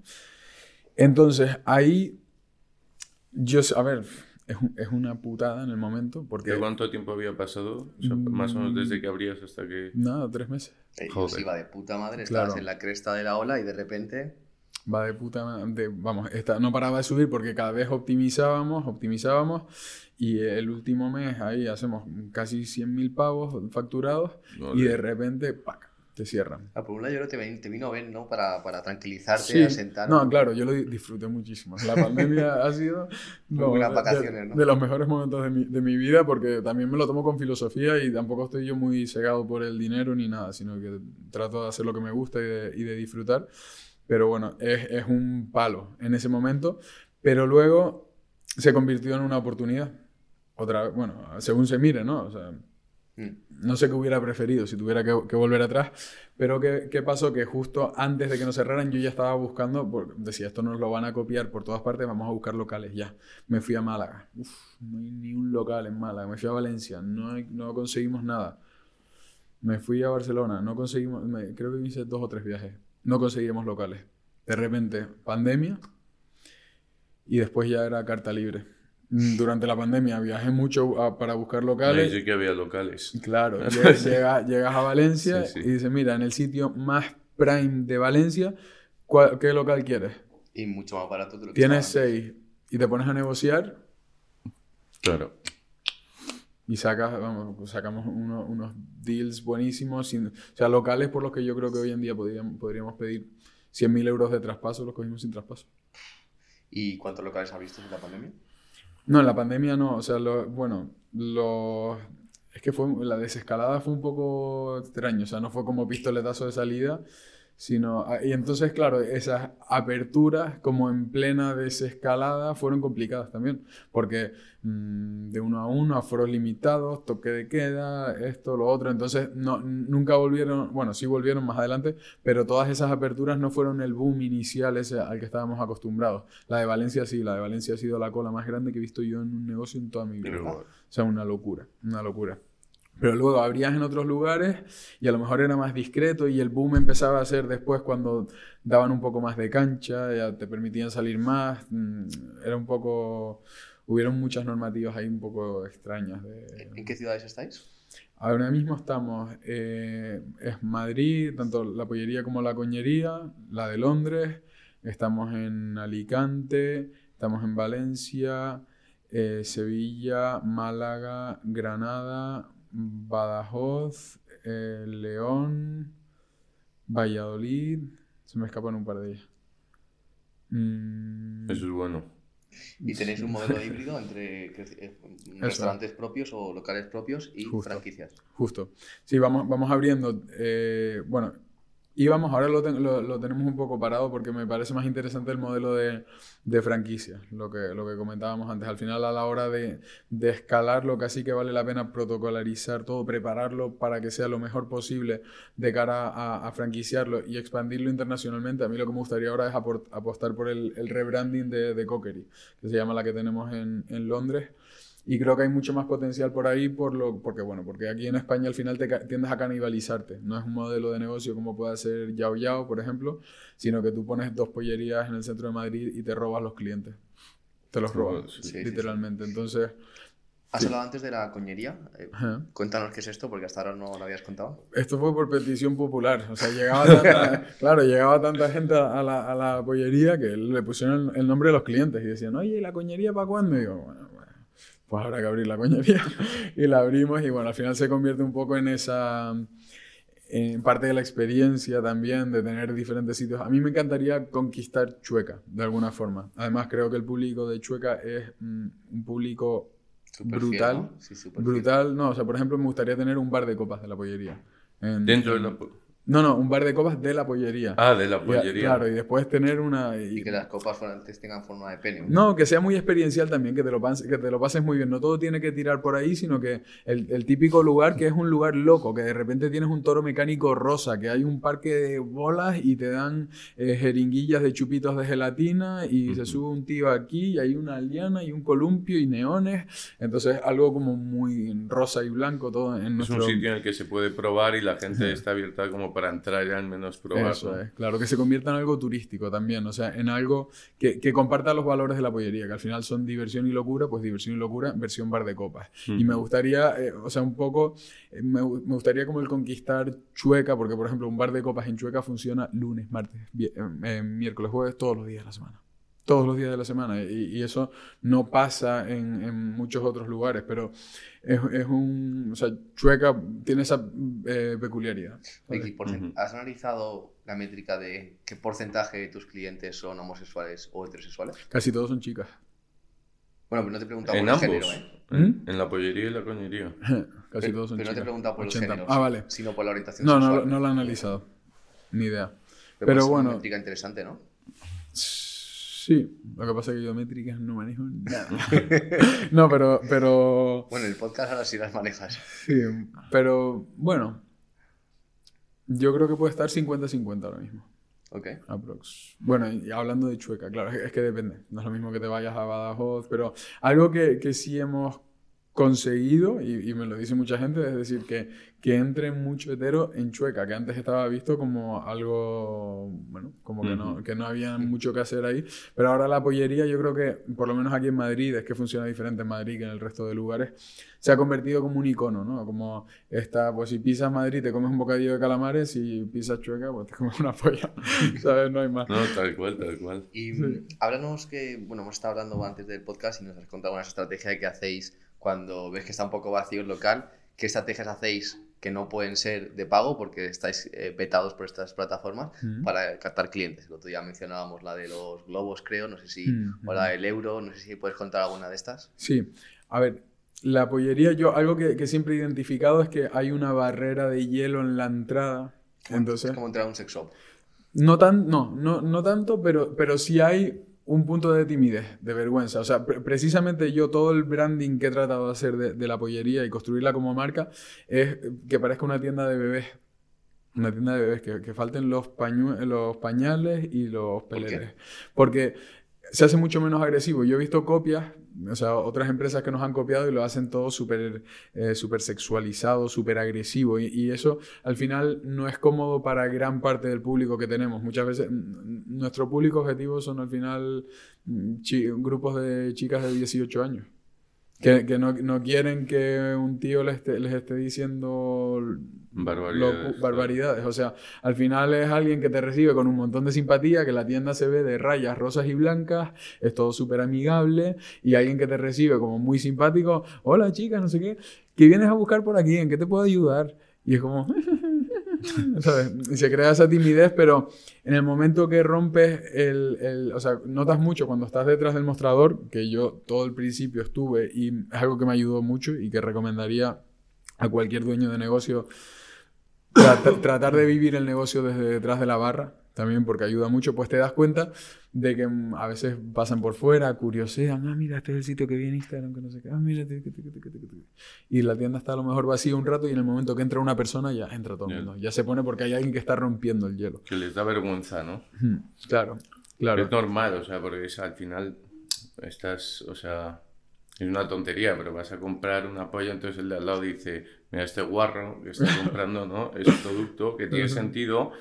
S1: Entonces ahí, yo, a ver, es, un- es una putada en el momento, porque...
S3: ¿De cuánto tiempo había pasado? O sea, más o menos desde que abrías hasta que...
S1: Nada, tres meses.
S2: Eh,
S3: Joder.
S2: iba de puta madre, estabas
S1: Claro.
S2: en la cresta de la ola y de repente...
S1: Va de puta madre. Vamos, esta, no paraba de subir porque cada vez optimizábamos, optimizábamos. Y el último mes ahí hacemos casi 100.000 pavos facturados.
S3: Vale.
S1: Y de repente, ¡pac! Te cierran.
S2: Ah, por un lado yo creo que te, te vino bien, ¿no? Para, para tranquilizarte,
S1: Sí.
S2: asentar.
S1: No, claro, yo lo di- disfruté muchísimo. La pandemia ha sido
S2: buenas
S1: de-
S2: vacaciones,
S1: de,
S2: ¿no?
S1: de los mejores momentos de mi, de mi vida porque también me lo tomo con filosofía y tampoco estoy yo muy cegado por el dinero ni nada, sino que trato de hacer lo que me gusta y de, y de disfrutar. Pero bueno, es, es un palo en ese momento, pero luego se convirtió en una oportunidad. Otra bueno, según se mire, ¿no? O sea,
S2: Mm.
S1: No sé qué hubiera preferido si tuviera que, volver atrás, pero ¿qué, pasó? Que justo antes de que nos cerraran yo ya estaba buscando, porque decía, esto nos lo van a copiar por todas partes, vamos a buscar locales ya. Me fui a Málaga, no hay ni un local en Málaga, me fui a Valencia, no, conseguimos nada. Me fui a Barcelona, no conseguimos, me- creo que hice dos o tres viajes, no conseguimos locales. De repente, pandemia, y después ya era carta libre. Mm, Durante la pandemia viajé mucho a- para buscar locales.
S3: Sí que había locales.
S1: Claro, llega- llega- llegas a Valencia
S3: Sí, sí.
S1: y dices, mira, en el sitio más prime de Valencia, ¿cuál- ¿qué local quieres?
S2: Y mucho más barato de lo que
S1: Tienes seis y te pones a negociar
S3: Claro.
S1: y sacas, vamos, pues sacamos uno- unos deals buenísimos, sin- o sea, locales por los que yo creo que hoy en día podríamos, podríamos pedir 100.000 euros de traspaso, los cogimos sin traspaso.
S2: ¿Y cuántos locales has visto en la pandemia?
S1: No, en la pandemia no, o sea, lo, bueno, los... Es que fue, la desescalada fue un poco extraño, o sea, no fue como pistoletazo de salida, sino... ah, Y entonces, claro, esas aperturas como en plena desescalada fueron complicadas también, porque mm, de uno a uno, aforos limitados, toque de queda, esto, lo otro, entonces no, nunca volvieron, bueno, sí volvieron más adelante, pero todas esas aperturas no fueron el boom inicial ese al que estábamos acostumbrados. La de Valencia sí, la de Valencia ha sido la cola más grande que he visto yo en un negocio en toda mi vida. O sea, una locura, una locura. Pero luego abrías en otros lugares y a lo mejor era más discreto y el boom empezaba a ser después cuando daban un poco más de cancha, ya te permitían salir más. mm, Era un poco... Hubieron muchas normativas ahí un poco extrañas. De...
S2: ¿En qué ciudades estáis?
S1: Ahora mismo estamos, eh, es Madrid, tanto la pollería como la coñería, la de Londres, estamos en Alicante, estamos en Valencia, eh, Sevilla, Málaga, Granada, Badajoz, eh, León, Valladolid, se me escapan un par de ellas. Mm,
S3: Eso es bueno.
S2: ¿Y tenéis un modelo híbrido entre eh, restaurantes propios o locales propios y
S1: Justo.
S2: franquicias?
S1: Justo. Sí, vamos, vamos abriendo. eh, bueno, íbamos, ahora lo, ten- lo- tenemos un poco parado porque me parece más interesante el modelo de, de franquicia, lo que, lo que comentábamos antes. Al final, a la hora de, de escalarlo, casi que vale la pena protocolarizar todo, prepararlo para que sea lo mejor posible de cara a, franquiciarlo y expandirlo internacionalmente. A mí lo que me gustaría ahora es apostar por el, rebranding de, de que se llama la que tenemos en, en Londres. Y creo que hay mucho más potencial por ahí, por lo, porque bueno, porque aquí en España al final te tiendes a canibalizarte. No es un modelo de negocio como puede ser Yao Yao, por ejemplo, sino que tú pones dos pollerías en el centro de Madrid y te robas los clientes. Te los robas,
S3: sí,
S2: sí, sí.
S1: literalmente. Entonces,
S2: Has hablado antes de la coñería. Eh, cuéntanos qué es esto, porque hasta ahora no lo habías contado.
S1: esto fue por petición popular. O sea, llegaba tanta, claro, llegaba tanta gente a la, a la pollería que le pusieron el, nombre de los clientes y decían, oye, ¿y la coñería para cuándo? Y digo, bueno, bueno, pues habrá que abrir la coñería. y la abrimos y bueno, al final se convierte un poco en esa, en parte de la experiencia también, de tener diferentes sitios. A mí me encantaría conquistar Chueca, de alguna forma. Además, creo que el público de Chueca es mm, un público brutal.
S2: fiel, ¿no? Sí, fiel.
S1: brutal. No, o sea, por ejemplo, me gustaría tener un bar de copas de la pollería. En-
S3: Dentro de la...
S1: No, no, un bar de copas de la pollería.
S3: Ah, de la
S1: Y
S3: pollería.
S1: claro, y después tener una... y-
S2: Y que las copas antes tengan forma de pene.
S1: No, que sea muy experiencial también, que te, lo pases, que te lo pases muy bien. No todo tiene que tirar por ahí, sino que el, el típico lugar que es un lugar loco, que de repente tienes un toro mecánico rosa, que hay un parque de bolas y te dan eh, jeringuillas de chupitos de gelatina y se sube un tío aquí y hay una liana y un columpio y neones. Entonces algo como muy rosa y blanco todo en
S3: Es
S1: nuestro...
S3: un sitio en el que se puede probar y la gente está abierta como para entrar y al menos probar.
S1: Eso
S3: ¿no?
S1: es, claro, que se convierta en algo turístico también, o sea, en algo que, que comparta los valores de la pollería, que al final son diversión y locura, pues diversión y locura, versión bar de copas. Y me gustaría, eh, o sea, un poco, eh, me, gu- me gustaría como el conquistar Chueca, porque por ejemplo, un bar de copas en Chueca funciona lunes, martes, eh, miércoles, jueves, todos los días de la semana. Todos los días de la semana. Y, y eso no pasa en, en muchos otros lugares, pero es, es un. O sea, Chueca tiene esa eh, peculiaridad. ¿sabes?
S2: Oye, ¿y porcent-
S3: Ujú.
S2: ¿Has analizado la métrica de qué porcentaje de tus clientes son homosexuales o heterosexuales?
S1: Casi todos son chicas.
S2: Bueno, pero no te he preguntado
S3: En
S2: por el
S3: ambos.
S2: género, ¿eh?
S3: En- En la pollería y la coñería.
S1: Casi
S2: Pero,
S1: todos son
S2: pero no te he
S1: chicas.
S2: preguntado por
S1: 80.
S2: el género,
S1: Ah, vale.
S2: sino por la orientación
S1: No, no,
S2: sexual.
S1: lo- no lo he analizado. Ni idea.
S2: Pero,
S1: pero
S2: puede ser una
S1: bueno.
S2: métrica interesante, ¿no?
S1: Sí, lo que pasa es que yo métricas no manejo nada. no, pero, pero,
S2: Bueno, el podcast ahora sí las manejas.
S1: sí, pero bueno, yo creo que puede estar 50-50 ahora mismo.
S2: Ok.
S1: Aprox. Bueno, y hablando de Chueca, claro, es que depende. No es lo mismo que te vayas a Badajoz, pero algo que, que sí hemos conseguido, y, y, me lo dice mucha gente, es decir, que, que entre mucho hetero en Chueca, que antes estaba visto como algo, bueno, como que, no, que no había mucho que hacer ahí, pero ahora la pollería yo creo que, por lo menos aquí en Madrid, es que funciona diferente en Madrid que en el resto de lugares, se ha convertido como un icono, ¿no? Como esta, pues si pisas Madrid te comes un bocadillo de calamares, y pisas Chueca pues te comes una polla, ¿sabes? No hay más.
S3: No, tal cual, tal cual.
S2: Y háblanos que, bueno, hemos estado hablando antes del podcast y nos has contado una estrategia que hacéis cuando ves que está un poco vacío el local, ¿qué estrategias hacéis que no pueden ser de pago porque estáis eh, vetados por estas plataformas para captar clientes? El otro día mencionábamos la de los globos, creo, no sé si, o la del euro, no sé si puedes contar alguna de estas.
S1: Sí, a ver, la pollería, yo algo que, que siempre he identificado es que hay una barrera de hielo en la entrada. Entonces,
S2: es como entrar a un sex shop.
S1: No, tan, no, no, no tanto, pero, pero sí hay un punto de timidez, de vergüenza. O sea, precisamente yo todo el branding que he tratado de hacer de, la pollería y construirla como marca es que parezca una tienda de bebés. Una tienda de bebés, que, falten los, los pañales y los peleles. Porque se hace mucho menos agresivo. Yo he visto copias o sea, otras empresas que nos han copiado y lo hacen todo súper eh, super sexualizado, súper agresivo. Y, eso al final no es cómodo para gran parte del público que tenemos. Muchas veces nuestro público objetivo son al final grupos de chicas de 18 años. Que, que no, no, quieren que un tío les esté, les esté diciendo
S3: barbaridades,
S1: barbaridades. O sea, al final es alguien que te recibe con un montón de simpatía, que la tienda se ve de rayas rosas y blancas, es todo súper amigable, y alguien que te recibe como muy simpático, hola chicas, no sé qué, ¿qué vienes a buscar por aquí? ¿En qué te puedo ayudar? Y es como, Y se crea esa timidez, pero en el momento que rompes el, el, O sea, notas mucho cuando estás detrás del mostrador, que yo todo el principio estuve y es algo que me ayudó mucho y que recomendaría a cualquier dueño de negocio tratar de vivir el negocio desde detrás de la barra también porque ayuda mucho, pues te das cuenta de que mm, a veces pasan por fuera, curiosean, ah, mira, este es el sitio que vi en Instagram, que no sé qué, ah, mira, y la tienda está a lo mejor vacía un rato y en el momento que entra una persona ya entra todo el mundo, ya se pone porque hay alguien que está rompiendo el hielo.
S3: Que les da vergüenza, ¿no?
S1: Claro, claro.
S3: Es normal, o sea, porque al final estás, o sea, es una tontería, pero vas a comprar una polla, entonces el de al lado dice, mira, este guarro que está comprando, ¿no? Es un producto que tiene sentido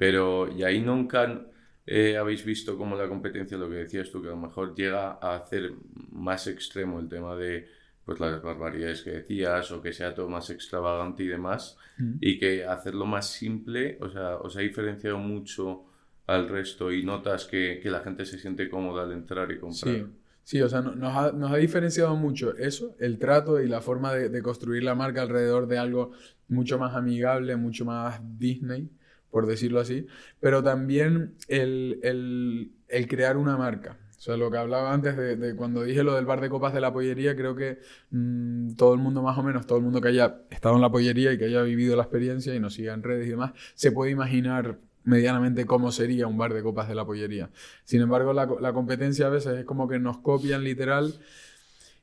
S3: pero, y ahí nunca eh, habéis visto como la competencia, lo que decías tú, que a lo mejor llega a hacer más extremo el tema de pues las barbaridades que decías o que sea todo más extravagante y demás mm. y que hacerlo más simple, o sea, os ha diferenciado mucho al resto y notas que, que la gente se siente cómoda al entrar y comprar.
S1: Sí. Sí, o sea, nos ha, nos ha, diferenciado mucho eso, el trato y la forma de, de, construir la marca alrededor de algo mucho más amigable, mucho más Disney por decirlo así, pero también el, el, el crear una marca. O sea, lo que hablaba antes de, de, cuando dije lo del bar de copas de la pollería, creo que mmm, todo el mundo, más o menos, todo el mundo que haya estado en la pollería y que haya vivido la experiencia y nos siga en redes y demás, se puede imaginar medianamente cómo sería un bar de copas de la pollería. Sin embargo, la, la competencia a veces es como que nos copian literal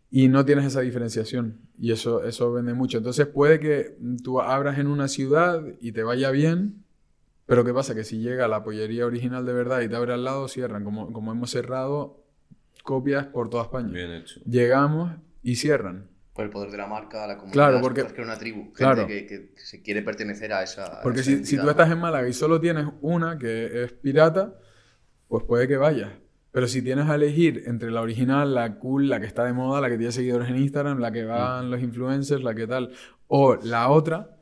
S1: y no tienes esa diferenciación y eso, eso vende mucho. Entonces puede que tú abras en una ciudad y te vaya bien, pero ¿qué pasa? Que si llega la pollería original de verdad y te abre al lado, cierran. Como, como hemos cerrado copias por toda España.
S3: Bien hecho.
S1: Llegamos y cierran.
S2: Por el poder de la marca, la comunidad.
S1: Claro, porque...
S2: Es que una tribu, gente que, que, se quiere pertenecer a esa...
S1: porque si, si, tú estás en Málaga y solo tienes una que es pirata, pues puede que vayas. Pero si tienes a elegir entre la original, la cool, la que está de moda, la que tiene seguidores en Instagram, la que van mm. los influencers, la que tal, o la otra,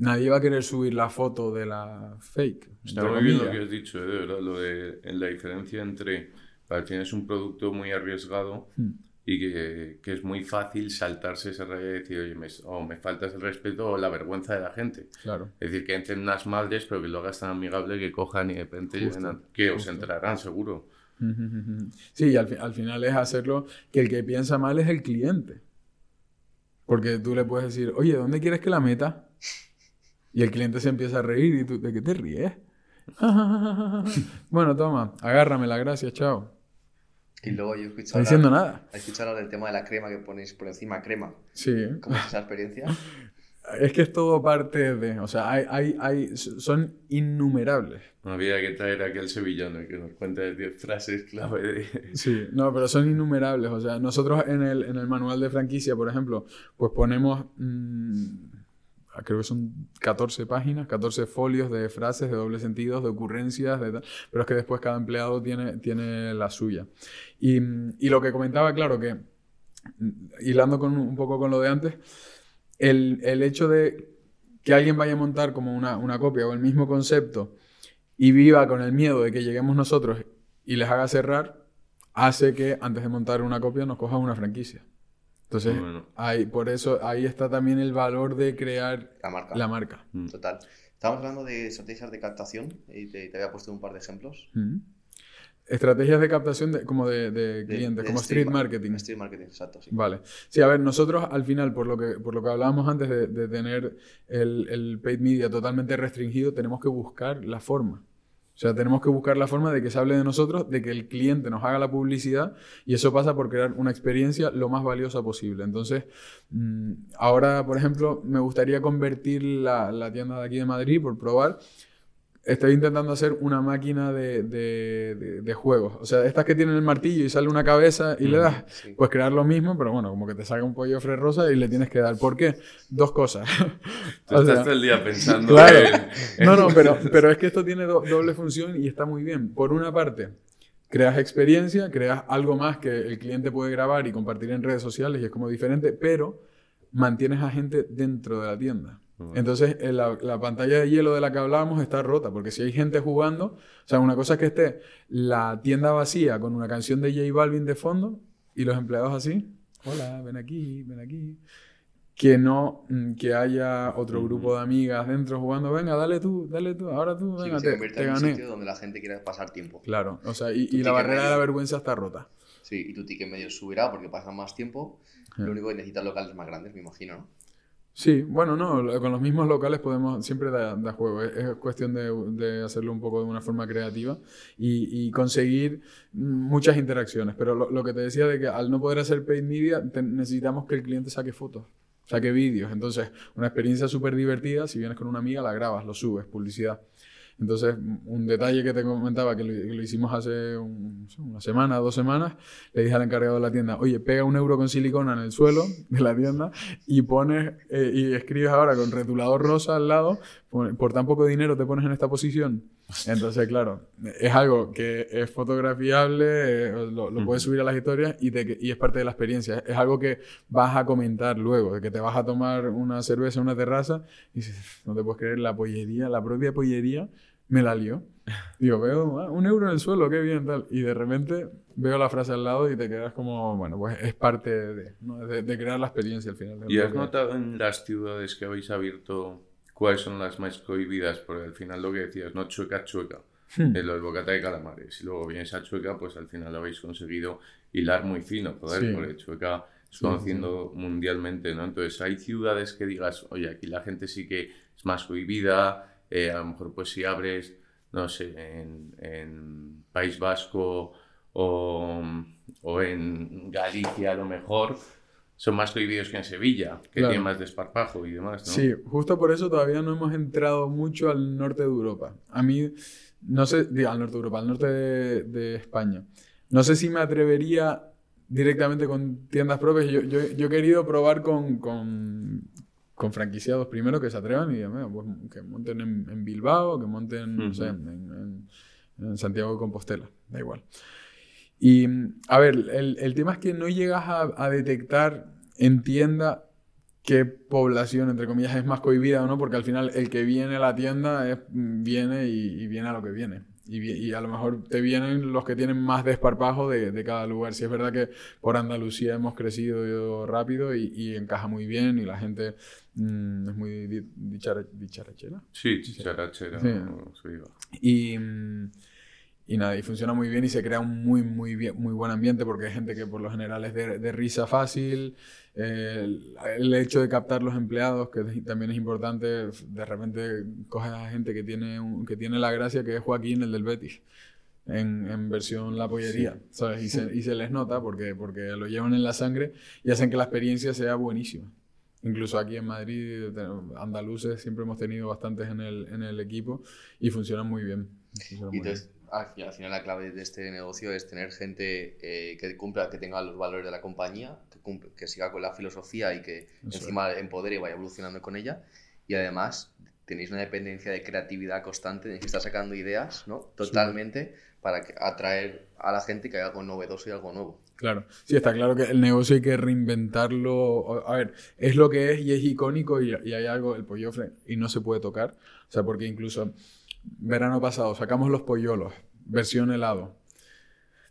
S1: nadie va a querer subir la foto de la fake.
S3: Está muy bien lo que has dicho, ¿eh? Lo de la diferencia entre, para tienes un producto muy arriesgado hmm. y que, que, es muy fácil saltarse esa raya y decir, oye, me, o me faltas el respeto o la vergüenza de la gente.
S1: Claro.
S3: Es decir, que entren unas maldes, pero que lo hagas tan amigable que cojan y de repente que os entrarán seguro.
S1: Sí, y al, al final es hacerlo que el que piensa mal es el cliente. Porque tú le puedes decir, oye, ¿dónde quieres que la meta? Y el cliente se empieza a reír y tú, ¿de qué te ríes? bueno, toma, agárrame la gracia, chao.
S2: Y luego yo he escuchado.
S1: No diciendo nada.
S2: ¿Has escuchado del tema de la crema que ponéis por encima crema?
S1: Sí.
S2: ¿Cómo es esa experiencia?
S1: Es que es todo parte de. O sea, hay, hay, hay, son innumerables.
S3: Había que traer a aquel sevillano que nos cuenta 10 frases clave de.
S1: Sí, no, pero son innumerables. O sea, nosotros en el, en el manual de franquicia, por ejemplo, pues ponemos. mm, creo que son 14 páginas, 14 folios de frases, de doble sentido, de ocurrencias, de tal, pero es que después cada empleado tiene, tiene la suya. Y, y lo que comentaba, claro, que mm, hilando con, un poco con lo de antes, el, el hecho de que alguien vaya a montar como una, una copia o el mismo concepto y viva con el miedo de que lleguemos nosotros y les haga cerrar, hace que antes de montar una copia nos coja una franquicia. Entonces,
S3: Bueno.
S1: ahí, por eso ahí está también el valor de crear
S2: La marca.
S1: la marca.
S3: Mm.
S2: Total. Estábamos hablando de estrategias de captación y te, te había puesto un par de ejemplos.
S1: Mm. Estrategias de captación de- como de, clientes,
S2: de
S1: como street marketing.
S2: Street marketing, exacto, sí.
S1: Vale. Sí, a ver, nosotros al final, por lo que, por lo que hablábamos antes de, de tener el, el paid media totalmente restringido, tenemos que buscar la forma. O sea, tenemos que buscar la forma de que se hable de nosotros, de que el cliente nos haga la publicidad y eso pasa por crear una experiencia lo más valiosa posible. Entonces, mm, ahora, por ejemplo, me gustaría convertir la, la tienda de aquí de Madrid, por probar, Estoy intentando hacer una máquina de, de- de- de juegos. O sea, estas que tienen el martillo y sale una cabeza y le das,
S2: Sí.
S1: pues crear lo mismo, pero bueno, como que te saca un pollo de rosa y le tienes que dar. ¿Por qué? Dos cosas.
S3: Tú
S1: O
S3: estás
S1: sea,
S3: todo el día pensando
S1: Claro.
S3: en- en-
S1: No, no, pero, pero es que esto tiene do- doble función y está muy bien. Por una parte, creas experiencia, creas algo más que el cliente puede grabar y compartir en redes sociales y es como diferente, pero mantienes a gente dentro de la tienda. Entonces, eh, la, la pantalla de hielo de la que hablábamos está rota, porque si hay gente jugando, o sea, una cosa es que esté la tienda vacía con una canción de J Balvin de fondo y los empleados así, hola, ven aquí, ven aquí. Que no, mm, que haya otro grupo de amigas dentro jugando, venga, dale tú, dale tú, ahora tú,
S2: Sí,
S1: venga,
S2: que se
S1: te,
S2: en un sitio donde la gente quiera pasar tiempo.
S1: Claro, o sea, y, la barrera de la vergüenza está rota.
S2: Sí, y tu ticket medio subirá porque pasan más tiempo.
S1: Sí.
S2: Lo único que necesitas locales más grandes, me imagino, ¿no?
S1: Sí, bueno, no, con los mismos locales podemos, siempre da, juego, es, es cuestión de, hacerlo un poco de una forma creativa y, conseguir muchas interacciones, pero lo, que te decía de que al no poder hacer paid media necesitamos que el cliente saque fotos, saque vídeos, entonces una experiencia súper divertida, si vienes con una amiga la grabas, lo subes, publicidad. Entonces, un detalle que te comentaba, que lo, que lo hicimos hace un- una semana, dos semanas, le dije al encargado de la tienda, oye, pega un euro con silicona en el suelo de la tienda y pones eh, y escribes ahora con retulador rosa al lado, pone- por tan poco dinero te pones en esta posición. Entonces, claro, es algo que es fotografiable, eh, lo, lo puedes subir a las historias y, te- y es parte de la experiencia. Es algo que vas a comentar luego, de que te vas a tomar una cerveza en una terraza y dices, no te puedes creer, la pollería, la propia pollería me la lió. Digo, veo ah, un euro en el suelo, qué bien, tal. Y de repente veo la frase al lado y te quedas como, bueno, pues es parte de, ¿no? de, de crear la experiencia al final.
S3: ¿Y
S1: Lo
S3: has notado en las ciudades que habéis abierto cuáles son las más prohibidas? Porque al final lo que decías, no chueca, chueca.
S1: Hmm.
S3: En los bocata de calamares. Y luego vienes a Chueca, pues al final habéis conseguido hilar muy fino, joder,
S1: Sí.
S3: porque Chueca es
S1: Sí,
S3: conociendo mundialmente, ¿no? Entonces hay ciudades que digas, oye, aquí la gente sí que es más prohibida, eh, a lo mejor pues si abres, no sé, en, en País Vasco o, o en Galicia a lo mejor, son más prohibidos que en Sevilla, que
S1: Claro.
S3: tiene más desparpajo y demás, ¿no?
S1: Sí, justo por eso todavía no hemos entrado mucho al norte de Europa. A mí, no sé, digo, al norte de Europa, al norte de, de España. No sé si me atrevería directamente con tiendas propias. Yo, yo, yo he querido probar con, con, con franquiciados primero que se atrevan y digan, "Bueno, pues, que monten en, en Bilbao, que monten, no sé, en, en- en Santiago de Compostela, da igual. Y, a ver, el, el tema es que no llegas a, a detectar en tienda qué población, entre comillas, es más cohibida o no, porque al final el que viene a la tienda es- viene y, y viene a lo que viene. Y, a lo mejor te vienen los que tienen más desparpajo de, de cada lugar. Si es verdad que por Andalucía hemos crecido rápido y, y encaja muy bien y la gente mm, es muy di- dichara- dicharachera.
S3: Sí, chicharachera,
S1: Sí.
S3: o se diga.
S1: Y, y nada, y funciona muy bien y se crea un muy, muy, bien, muy buen ambiente porque hay gente que por lo general es de, de risa fácil. eh, el, el hecho de captar los empleados, que también es importante, de repente coges a gente que tiene, un- que tiene la gracia, que es Joaquín, el del Betis. En, en versión la pollería, ¿sabes? Y se, y se les nota porque, porque lo llevan en la sangre y hacen que la experiencia sea buenísima. Incluso aquí en Madrid, andaluces siempre hemos tenido bastantes en el, en el equipo y funcionan muy bien.
S2: y entonces, Al, final la clave de este negocio es tener gente eh, que cumpla, que tenga los valores de la compañía, que, que siga con la filosofía y que encima empodere y vaya evolucionando con ella. Y además tenéis una dependencia de creatividad constante, tenéis que estar sacando ideas, ¿no? Totalmente para atraer a la gente que haga algo novedoso y algo nuevo.
S1: Claro, sí, está claro que el negocio hay que reinventarlo. A ver, es lo que es y es icónico y, hay algo, el pollofre, y no se puede tocar. O sea, porque incluso verano pasado sacamos los pollolos, versión helado.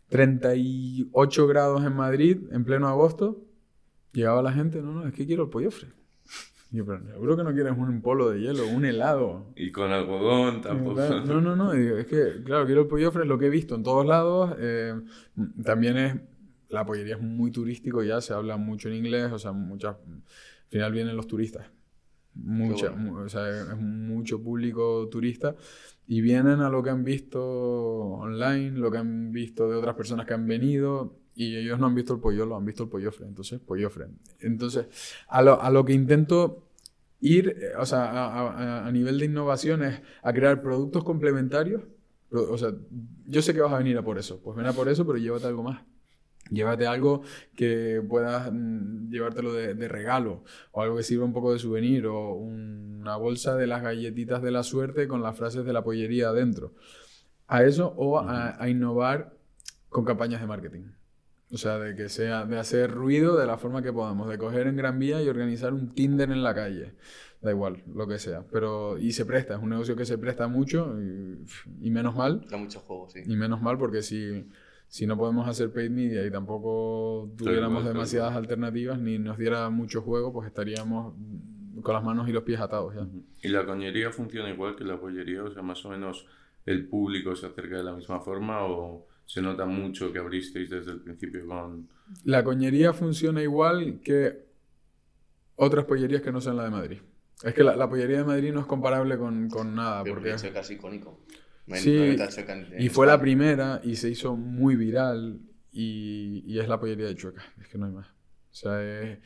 S1: 38 grados en Madrid en pleno agosto. Llegaba la gente, no, no, es que quiero el pollofre. Yo, pero seguro que no quieres un polo de hielo, un helado.
S3: Y con algodón tampoco.
S1: No, no, no. Es que, claro, quiero el pollofre, lo que he visto en todos lados. Eh, también es la pollería es muy turístico ya, se habla mucho en inglés, o sea, muchas, al final vienen los turistas. Mucha, o sea, es mucho público turista y vienen a lo que han visto online, lo que han visto de otras personas que han venido y ellos no han visto el pollo, lo han visto el pollofre, entonces pollofre. Entonces, a lo, a lo que intento ir, o sea, a, a, nivel de innovación es a crear productos complementarios. O sea, yo sé que vas a venir a por eso, pues ven a por eso, pero llévate algo más. Llévate algo que puedas mm, llevártelo de, regalo o algo que sirva un poco de souvenir o una bolsa de las galletitas de la suerte con las frases de la pollería adentro. A eso o a, innovar con campañas de marketing. O sea, de que sea, de hacer ruido de la forma que podamos, de coger en Gran Vía y organizar un Tinder en la calle. Da igual, lo que sea. Pero, y se presta, es un negocio que se presta mucho y, y menos mal.
S2: Da mucho juego, sí.
S1: Y menos mal porque si si no podemos hacer paid media y tampoco tuviéramos demasiadas alternativas ni nos diera mucho juego, pues estaríamos con las manos y los pies atados ya.
S3: ¿Y la coñería funciona igual que la pollería? O sea, más o menos el público se acerca de la misma forma o se nota mucho que abristeis desde el principio con...
S1: La coñería funciona igual que otras pollerías que no sean la de Madrid. Es que la, pollería de Madrid no es comparable con, con nada. porque
S2: es casi icónico
S1: sí, y fue la primera y se hizo muy viral y, y, es la pollería de Chueca, es que no hay más. O sea, es,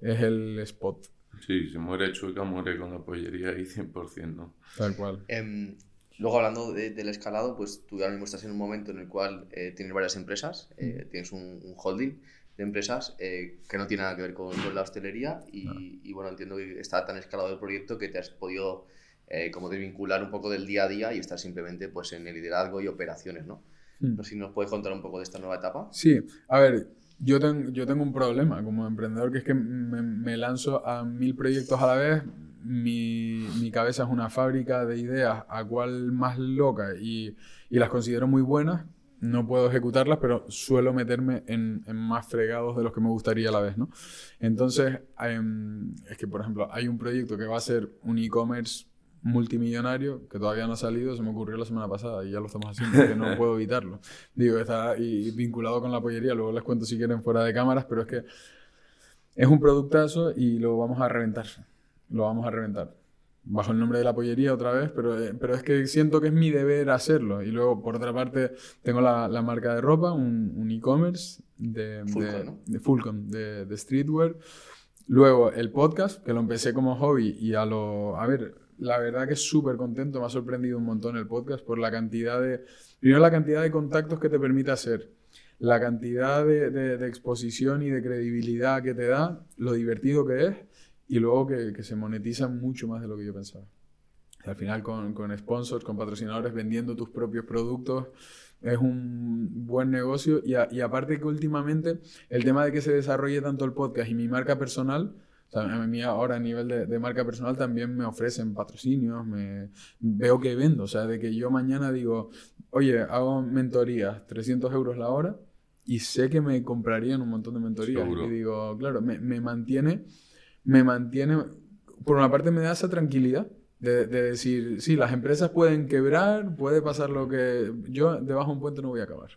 S1: es el spot.
S3: Sí, si muere Chueca, muere con la pollería ahí 100%, ¿no?
S1: Tal cual.
S2: Em, luego, hablando del escalado, pues tú ahora mismo estás en un momento en el cual eh, tienes varias empresas, eh, mm. tienes un, holding de empresas eh, que no tiene nada que ver con, la hostelería y, y, bueno, entiendo que está tan escalado el proyecto que te has podido eh, como desvincular un poco del día a día y estar simplemente pues, en el liderazgo y operaciones, ¿no? Hmm. No sé si nos puedes contar un poco de esta nueva etapa.
S1: Sí, a ver, yo, yo tengo un problema como emprendedor que es que me, lanzo a mil proyectos a la vez. Mi, mi, cabeza es una fábrica de ideas a cual más loca y, y, las considero muy buenas. No puedo ejecutarlas, pero suelo meterme en, en, más fregados de los que me gustaría a la vez, ¿no? Entonces, em, es que, por ejemplo, hay un proyecto que va a ser un e-commerce multimillonario que todavía no ha salido, se me ocurrió la semana pasada y ya lo estamos haciendo porque no puedo evitarlo. Digo, está y vinculado con la pollería, luego les cuento si quieren fuera de cámaras, pero es que es un productazo y lo vamos a reventar. Lo vamos a reventar. Bajo el nombre de la pollería otra vez, pero, eh, pero es que siento que es mi deber hacerlo. Y luego, por otra parte, tengo la, la marca de ropa, un, e-commerce de, Fulcon, de, de, de streetwear. Luego, el podcast, que lo empecé como hobby y a lo... A ver, la verdad que es súper contento, me ha sorprendido un montón el podcast por la cantidad de, primero la cantidad de contactos que te permite hacer, la cantidad de, exposición y de credibilidad que te da, lo divertido que es y luego que, se monetiza mucho más de lo que yo pensaba. Al final con, sponsors, con patrocinadores, vendiendo tus propios productos, es un buen negocio y aparte que últimamente el tema de que se desarrolle tanto el podcast y mi marca personal, a mí ahora a nivel de, marca personal también me ofrecen patrocinios, me, veo que vendo, o sea, de que yo mañana digo, oye, hago mentorías, 300 euros la hora, y sé que me comprarían un montón de mentorías. Y digo, claro, me, me, mantiene, me mantiene, por una parte me da esa tranquilidad de, de, decir, sí, las empresas pueden quebrar, puede pasar lo que yo debajo de un puente no voy a acabar.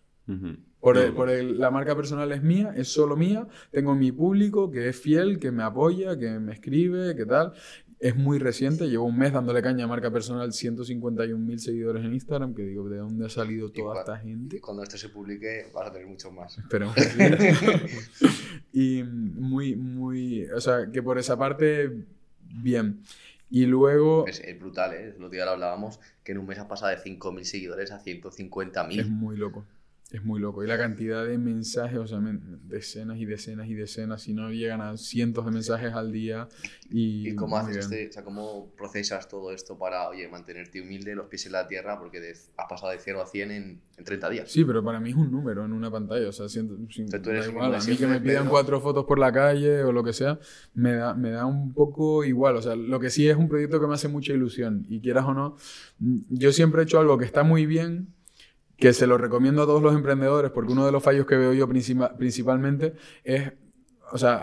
S1: Por, la marca personal es mía, es solo mía. Tengo mi público que es fiel, que me apoya, que me escribe, que tal. es muy reciente, llevo un mes dándole caña a marca personal, 151.000 seguidores en Instagram, que digo, ¿de dónde ha salido toda esta gente?
S2: Y cuando esto se publique vas a tener muchos más.
S1: Esperemos que sí. y muy, muy, o sea, que por esa parte, bien. Y luego...
S2: Es, es brutal, ¿eh? Lo que lo hablábamos, que en un mes ha pasado de 5.000 seguidores a 150.000.
S1: Es muy loco. Es muy loco. Y la cantidad de mensajes, o sea, decenas y decenas y decenas, si no llegan a cientos de mensajes al día. ¿Y,
S2: ¿Y cómo haces este, o sea, cómo procesas todo esto para, oye, mantenerte humilde, los pies en la tierra, porque de, has pasado de 0 a 100 en, en, 30 días?
S1: Sí, pero para mí es un número en una pantalla, o sea, siento, tú eres igual. A mí que me pidan cuatro fotos por la calle o lo que sea, me da, me da un poco igual. O sea, lo que sí es un proyecto que me hace mucha ilusión. Y quieras o no, yo siempre he hecho algo que está muy bien que se lo recomiendo a todos los emprendedores porque uno de los fallos que veo yo principalmente es, o sea,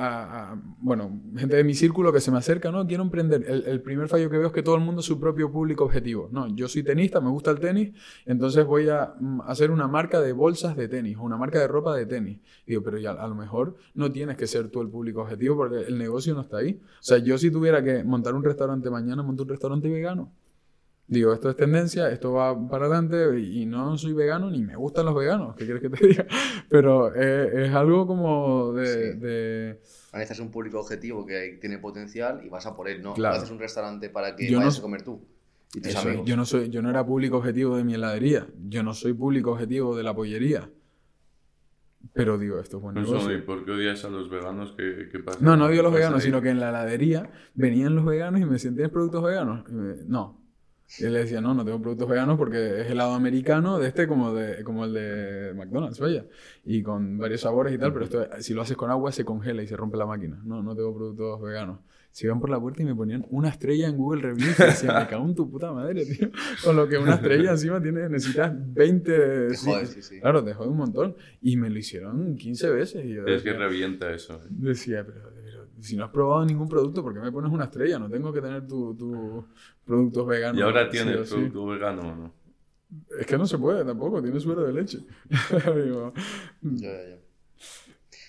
S1: a, bueno, gente de mi círculo que se me acerca, no, quiero emprender. El, primer fallo que veo es que todo el mundo es su propio público objetivo. No, yo soy tenista, me gusta el tenis, entonces voy a hacer una marca de bolsas de tenis o una marca de ropa de tenis. Digo, pero ya a lo mejor no tienes que ser tú el público objetivo porque el negocio no está ahí. O sea, yo si tuviera que montar un restaurante mañana, monto un restaurante vegano. Digo, esto es tendencia, esto va para adelante y no soy vegano ni me gustan los veganos, ¿qué quieres que te diga? Pero es, es algo como de...
S2: Sí.
S1: de...
S2: Analizas un público objetivo que tiene potencial y vas a por él, ¿no?
S1: Claro.
S2: Haces un restaurante para que
S1: Yo
S2: vayas
S1: no-
S2: a comer tú y tus
S1: Eso
S2: amigos.
S1: yo, no soy, yo no era público objetivo de mi heladería, yo no soy público objetivo de la pollería. Pero digo, esto es buen
S3: Eso,
S1: negocio.
S3: ¿y por qué odias a los veganos? ¿Qué, qué pasa?
S1: No, no digo
S3: ¿Qué
S1: los veganos,
S3: ahí?
S1: sino que en la heladería venían los veganos y me decían, ¿tienes productos veganos? Me- no. Y él le decía, no, no tengo productos veganos porque es helado americano de este como, de, como el de McDonald's, vaya. Y con varios sabores y tal, pero esto, si lo haces con agua se congela y se rompe la máquina. No, no tengo productos veganos. Se iban por la puerta y me ponían una estrella en Google Reviews y decían, me cago en tu puta madre, tío. Con lo que una estrella encima tiene, necesitas 20...
S2: Te
S1: sí,
S2: jode, sí, sí.
S1: Claro, te jode un montón. Y me lo hicieron 15 veces. Y yo
S3: Es que
S1: decía,
S3: revienta eso. ¿eh?
S1: Decía, pero, pero si no has probado ningún producto, ¿por qué me pones una estrella? No tengo que tener tus tu productos veganos.
S3: ¿Y ahora
S1: sí
S3: tienes
S1: sí.
S3: producto vegano o no?
S1: Es que no se puede tampoco, tiene suero de leche. Digo,
S2: Ya, ya, ya.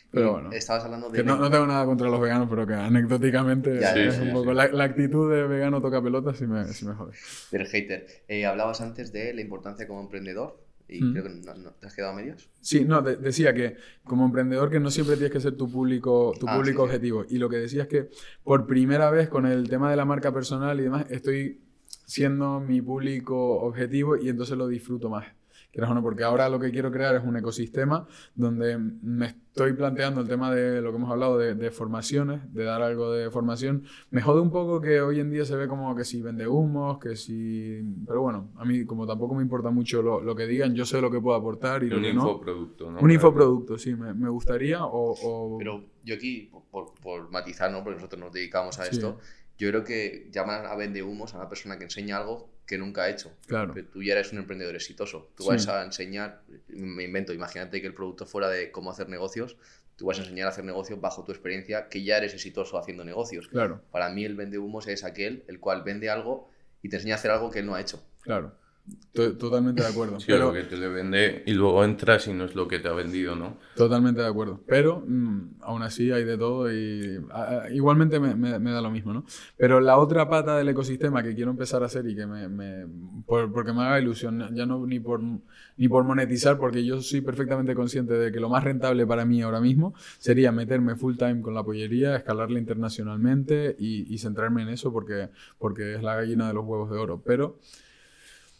S1: pero bueno.
S2: Estabas hablando de...
S1: Que no, no tengo nada contra los veganos, pero que anecdóticamente
S2: Ya,
S1: es
S3: sí,
S1: un
S3: sí,
S1: poco
S3: sí.
S1: La, la actitud de vegano toca pelota sí me, sí me jode.
S2: del hater. Eh, hablabas antes de la importancia como emprendedor y
S1: Mm.
S2: creo que no, no- te has quedado a medias.
S1: Sí, no, de- decía que como emprendedor que no siempre tienes que ser tu público, tu
S2: Ah,
S1: público
S2: sí, sí.
S1: objetivo. Y lo que decía es que por primera vez con el tema de la marca personal y demás, estoy siendo mi público objetivo y entonces lo disfruto más. Quieras o no, porque ahora lo que quiero crear es un ecosistema donde me estoy planteando el tema de lo que hemos hablado de, de formaciones, de dar algo de formación. Me jode un poco que hoy en día se ve como que si vende humos, que si... Pero bueno, a mí como tampoco me importa mucho lo, lo que digan, yo sé lo que puedo aportar y lo
S3: Un
S1: que no.
S3: infoproducto, ¿no?
S1: Un infoproducto, sí, me, me gustaría. O, o-
S2: Pero yo aquí, por, por, por matizar, ¿no? Porque nosotros nos dedicamos a
S1: Sí.
S2: esto, yo creo que llaman a vende humos a una persona que enseña algo que nunca ha hecho.
S1: Claro.
S2: Pero tú ya eres un emprendedor exitoso. Tú
S1: Sí.
S2: vas a enseñar, me invento, imagínate que el producto fuera de cómo hacer negocios, tú vas a enseñar a hacer negocios bajo tu experiencia, que ya eres exitoso haciendo negocios.
S1: Claro,
S2: Para mí el vende humos es aquel el cual vende algo y te enseña a hacer algo que él no ha hecho.
S1: claro. To- Totalmente de acuerdo.
S3: Sí,
S1: pero,
S3: lo que te le vende y luego entras y no es lo que te ha vendido, ¿no?
S1: Totalmente de acuerdo. Pero mm, aún así hay de todo y a- a- igualmente me, me- me da lo mismo, ¿no? Pero la otra pata del ecosistema que quiero empezar a hacer y que me, me- por- porque me haga ilusión, ya no ni por, ni por monetizar, porque yo soy perfectamente consciente de que lo más rentable para mí ahora mismo sería meterme full time con la pollería, escalarla internacionalmente y, y centrarme en eso porque, porque es la gallina de los huevos de oro. Pero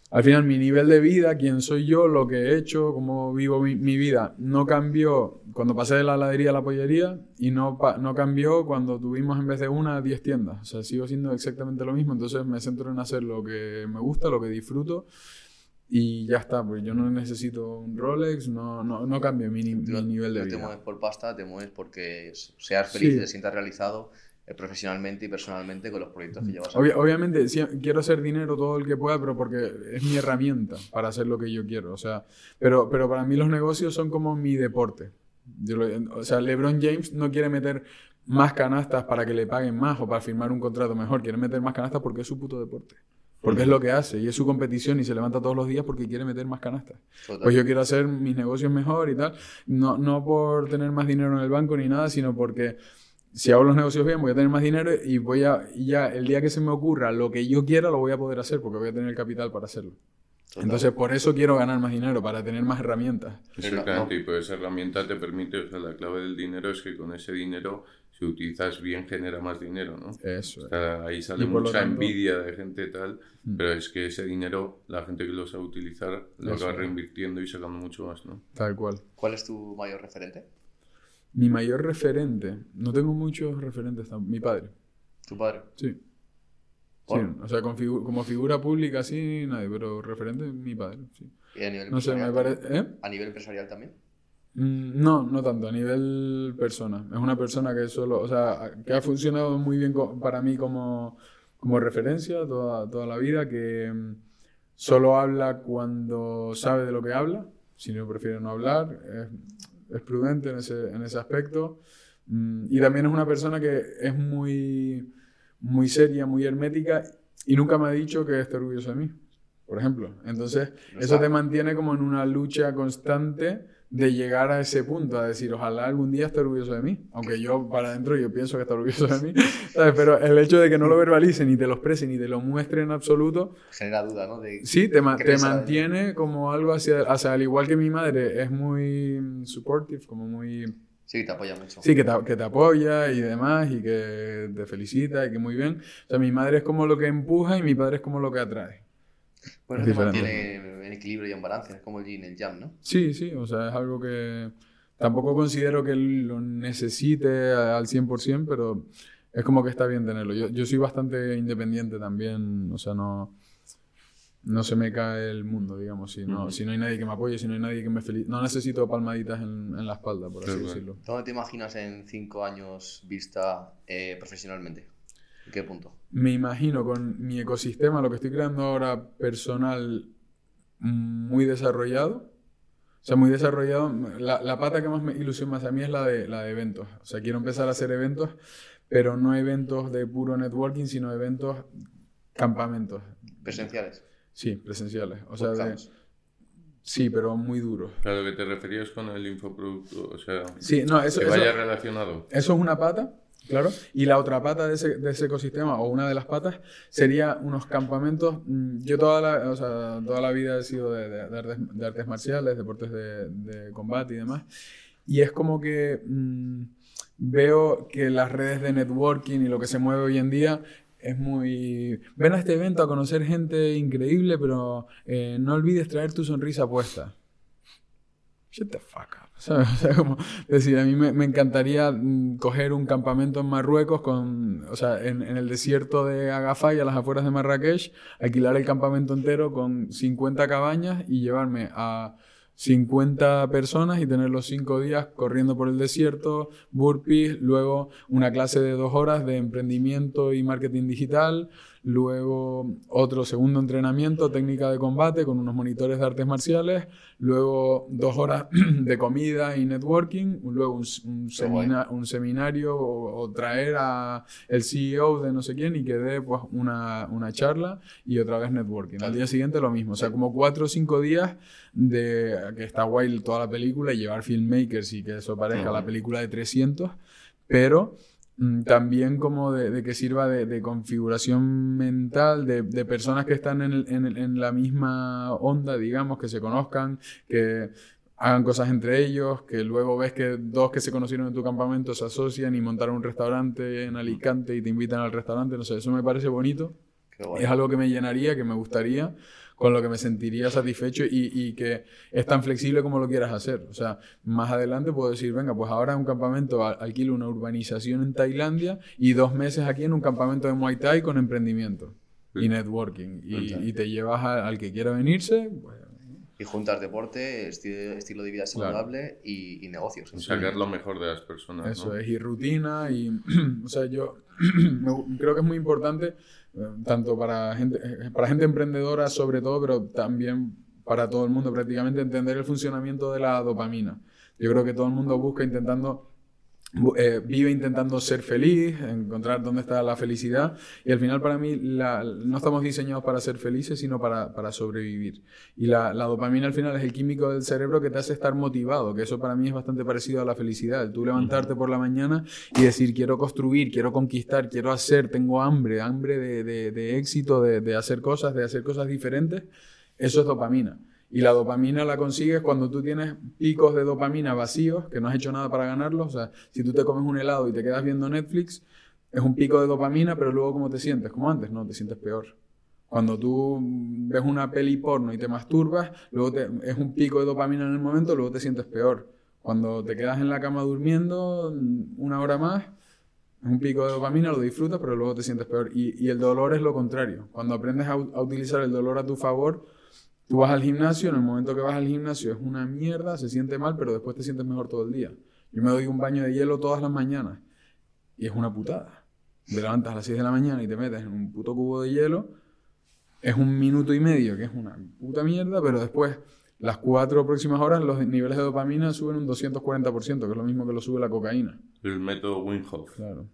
S1: al final mi nivel de vida, quién soy yo, lo que he hecho, cómo vivo mi, mi vida, no cambió cuando pasé de la heladería a la pollería y no, no cambió cuando tuvimos en vez de una 10 tiendas. O sea, sigo siendo exactamente lo mismo, entonces me centro en hacer lo que me gusta, lo que disfruto y ya está, pues yo no necesito un Rolex, no, no, no cambio mi, ni- mi
S2: No-
S1: nivel de
S2: no te
S1: vida.
S2: mueves por pasta, te mueves porque seas feliz
S1: Sí.
S2: te sientas realizado profesionalmente y personalmente con los proyectos que llevas a
S1: Obvia-
S2: cabo.
S1: obviamente sí, quiero hacer dinero todo el que pueda, pero porque es mi herramienta para hacer lo que yo quiero. O sea, pero, pero para mí los negocios son como mi deporte. Yo lo- o sea, LeBron James no quiere meter más canastas para que le paguen más o para firmar un contrato mejor. Quiere meter más canastas porque es su puto deporte. Porque es lo que hace y es su competición y se levanta todos los días porque quiere meter más canastas.
S2: Total.
S1: Pues yo quiero hacer mis negocios mejor y tal. No, no por tener más dinero en el banco ni nada, sino porque si hago los negocios bien, voy a tener más dinero y voy a, y ya el día que se me ocurra lo que yo quiera, lo voy a poder hacer porque voy a tener el capital para hacerlo. Entonces, por eso quiero ganar más dinero, para tener más herramientas.
S3: Exactamente, y pues esa herramienta te permite, o sea, la clave del dinero es que con ese dinero, si utilizas bien, genera más dinero, ¿no?
S1: Eso.
S3: ahí sale mucha envidia de gente tal, mm. pero es que ese dinero, la gente que lo sabe utilizar, lo va reinvirtiendo y sacando mucho más, ¿no?
S1: Tal cual.
S2: ¿Cuál es tu mayor referente?
S1: Mi mayor referente, no tengo muchos referentes, mi padre.
S2: ¿Tu padre?
S1: Sí. Sí, o sea, como figura pública sí, nadie, pero referente mi padre, sí.
S2: ¿Y a nivel
S1: no sé, me parece... ¿eh?
S2: ¿A nivel empresarial también?
S1: Mm, no, no tanto, a nivel persona. Es una persona que solo, o sea, que ha funcionado muy bien para mí como, como referencia toda, toda la vida, que mm, solo habla cuando sabe de lo que habla, si no prefiere no hablar, es, es prudente en ese, en ese aspecto. Mm, y también es una persona que es muy muy seria, muy hermética y nunca me ha dicho que esté orgulloso de mí, por ejemplo. Entonces, eso te mantiene como en una lucha constante de llegar a ese punto, a decir, ojalá algún día esté orgulloso de mí, aunque yo para adentro yo pienso que está orgulloso de mí, pero el hecho de que no lo verbalice, ni te lo exprese, ni te lo muestre en absoluto,
S2: genera duda, ¿no?
S1: sí, te, te mantiene como algo hacia, sea, al igual que mi madre es muy supportive, como muy
S2: Sí, te apoya mucho.
S1: Sí, que te, que te, apoya y demás, y que te felicita, y que muy bien. O sea, mi madre es como lo que empuja y mi padre es como lo que atrae.
S2: Bueno, te mantiene en equilibrio y en balance, es como el yin, el yang, ¿no?
S1: Sí, sí, o sea, es algo que tampoco considero que lo necesite al 100%, pero es como que está bien tenerlo. Yo, yo soy bastante independiente también, o sea, no no se me cae el mundo, digamos. Si no, si no hay nadie que me apoye, si no hay nadie que me felicite. No necesito palmaditas en, la espalda, por así decirlo.
S2: ¿Dónde te imaginas en cinco años vista eh, profesionalmente? ¿En qué punto?
S1: Me imagino con mi ecosistema, lo que estoy creando ahora personal, muy desarrollado. O sea, muy desarrollado. La, la pata que más me ilusiona más a mí es la de, la de eventos. O sea, quiero empezar a hacer eventos, pero no eventos de puro networking, sino eventos campamentos.
S2: Presenciales.
S1: Sí, presenciales. O sea, sí, pero muy duros.
S3: Claro, que te referías con el infoproducto, o sea,
S1: sí, no, eso,
S3: que vaya relacionado.
S1: Eso es una pata, claro. Y la otra pata de ese, de ese, ecosistema, o una de las patas, sería unos campamentos. Mm, yo toda la, o sea, toda la vida he sido de, de, artes, marciales, deportes de, combate y demás. Y es como que mm, veo que las redes de networking y lo que se mueve hoy en día es muy... Ven a este evento a conocer gente increíble, pero eh, no olvides traer tu sonrisa puesta. Shut the fuck up. O sea, como decir, a mí me, encantaría mm, coger un campamento en Marruecos, con, o sea, en, el desierto de Agafay, a las afueras de Marrakech, alquilar el campamento entero con 50 cabañas y llevarme a 50 personas y tener los 5 días corriendo por el desierto, burpees, luego una clase de dos horas de emprendimiento y marketing digital, luego otro segundo entrenamiento, técnica de combate con unos monitores de artes marciales, luego dos horas de comida y networking, luego un, un, seminario o, traer a el CEO de no sé quién y que dé pues, una, una charla y otra vez networking. Al día siguiente lo mismo, o sea, como cuatro o cinco días de que está guay toda la película y llevar filmmakers y que eso parezca la película de 300, pero también como de, que sirva de, configuración mental de, personas que están en, la misma onda, digamos, que se conozcan, que hagan cosas entre ellos, que luego ves que dos que se conocieron en tu campamento se asocian y montaron un restaurante en Alicante y te invitan al restaurante, no sé, eso me parece bonito. Es algo que me llenaría, que me gustaría con lo que me sentiría satisfecho y, y, que es tan flexible como lo quieras hacer. O sea, más adelante puedo decir, venga, pues ahora en un campamento alquilo una urbanización en Tailandia y dos meses aquí en un campamento de Muay Thai con emprendimiento y networking. Y, te llevas al que quiera venirse. Pues,
S2: y juntar deporte, estilo, de vida saludable y, negocios.
S3: Sacar lo mejor de las personas.
S1: Eso es, y rutina. Y, o sea, yo creo que es muy importante tanto para gente, para gente emprendedora sobre todo, pero también para todo el mundo prácticamente entender el funcionamiento de la dopamina. Yo creo que todo el mundo busca intentando eh, vive intentando ser feliz, encontrar dónde está la felicidad. Y al final para mí no estamos diseñados para ser felices, sino para, sobrevivir. Y la, dopamina al final es el químico del cerebro que te hace estar motivado, que eso para mí es bastante parecido a la felicidad. Tú levantarte por la mañana y decir, quiero construir, quiero conquistar, quiero hacer, tengo hambre, hambre de, éxito, de hacer cosas, de hacer cosas diferentes, eso es dopamina. Y la dopamina la consigues cuando tú tienes picos de dopamina vacíos, que no has hecho nada para ganarlos. O sea, si tú te comes un helado y te quedas viendo Netflix, es un pico de dopamina, pero luego ¿cómo te sientes? Como antes, no, te sientes peor. Cuando tú ves una peli porno y te masturbas, luego es un pico de dopamina en el momento, luego te sientes peor. Cuando te quedas en la cama durmiendo una hora más, es un pico de dopamina, lo disfrutas, pero luego te sientes peor. Y, el dolor es lo contrario. Cuando aprendes a utilizar el dolor a tu favor, Tú vas al gimnasio, en el momento que vas al gimnasio es una mierda, se siente mal, pero después te sientes mejor todo el día. Yo me doy un baño de hielo todas las mañanas y es una putada. Te levantas a las 6 de la mañana y te metes en un puto cubo de hielo, es un minuto y medio, que es una puta mierda, pero después, las cuatro próximas horas, los niveles de dopamina suben un 240%, que es lo mismo que lo sube la cocaína.
S3: El método Wim Hof.
S1: Claro.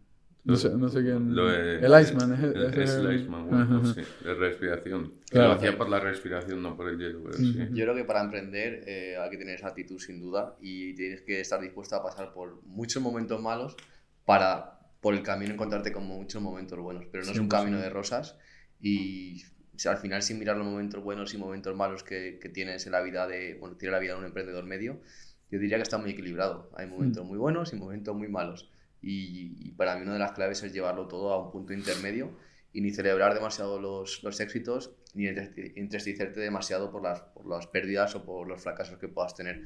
S1: No sé, no sé quién.
S3: el
S1: Iceman. Es,
S3: el, es el, Iceman, bueno, sí, de respiración. Lo hacía por la respiración, no por el hielo. Pero sí.
S2: Yo creo que para emprender eh, hay que tener esa actitud sin duda y tienes que estar dispuesto a pasar por muchos momentos malos para por el camino encontrarte con muchos momentos buenos. Pero no es un camino de rosas y al final sin mirar los momentos buenos y momentos malos que, que, tienes en la vida de, bueno, tiene la vida de un emprendedor medio, yo diría que está muy equilibrado. Hay momentos muy buenos y momentos muy malos. Y, para mí una de las claves es llevarlo todo a un punto intermedio y ni celebrar demasiado los, los éxitos ni entristecerte demasiado por las, por las pérdidas o por los fracasos que puedas tener,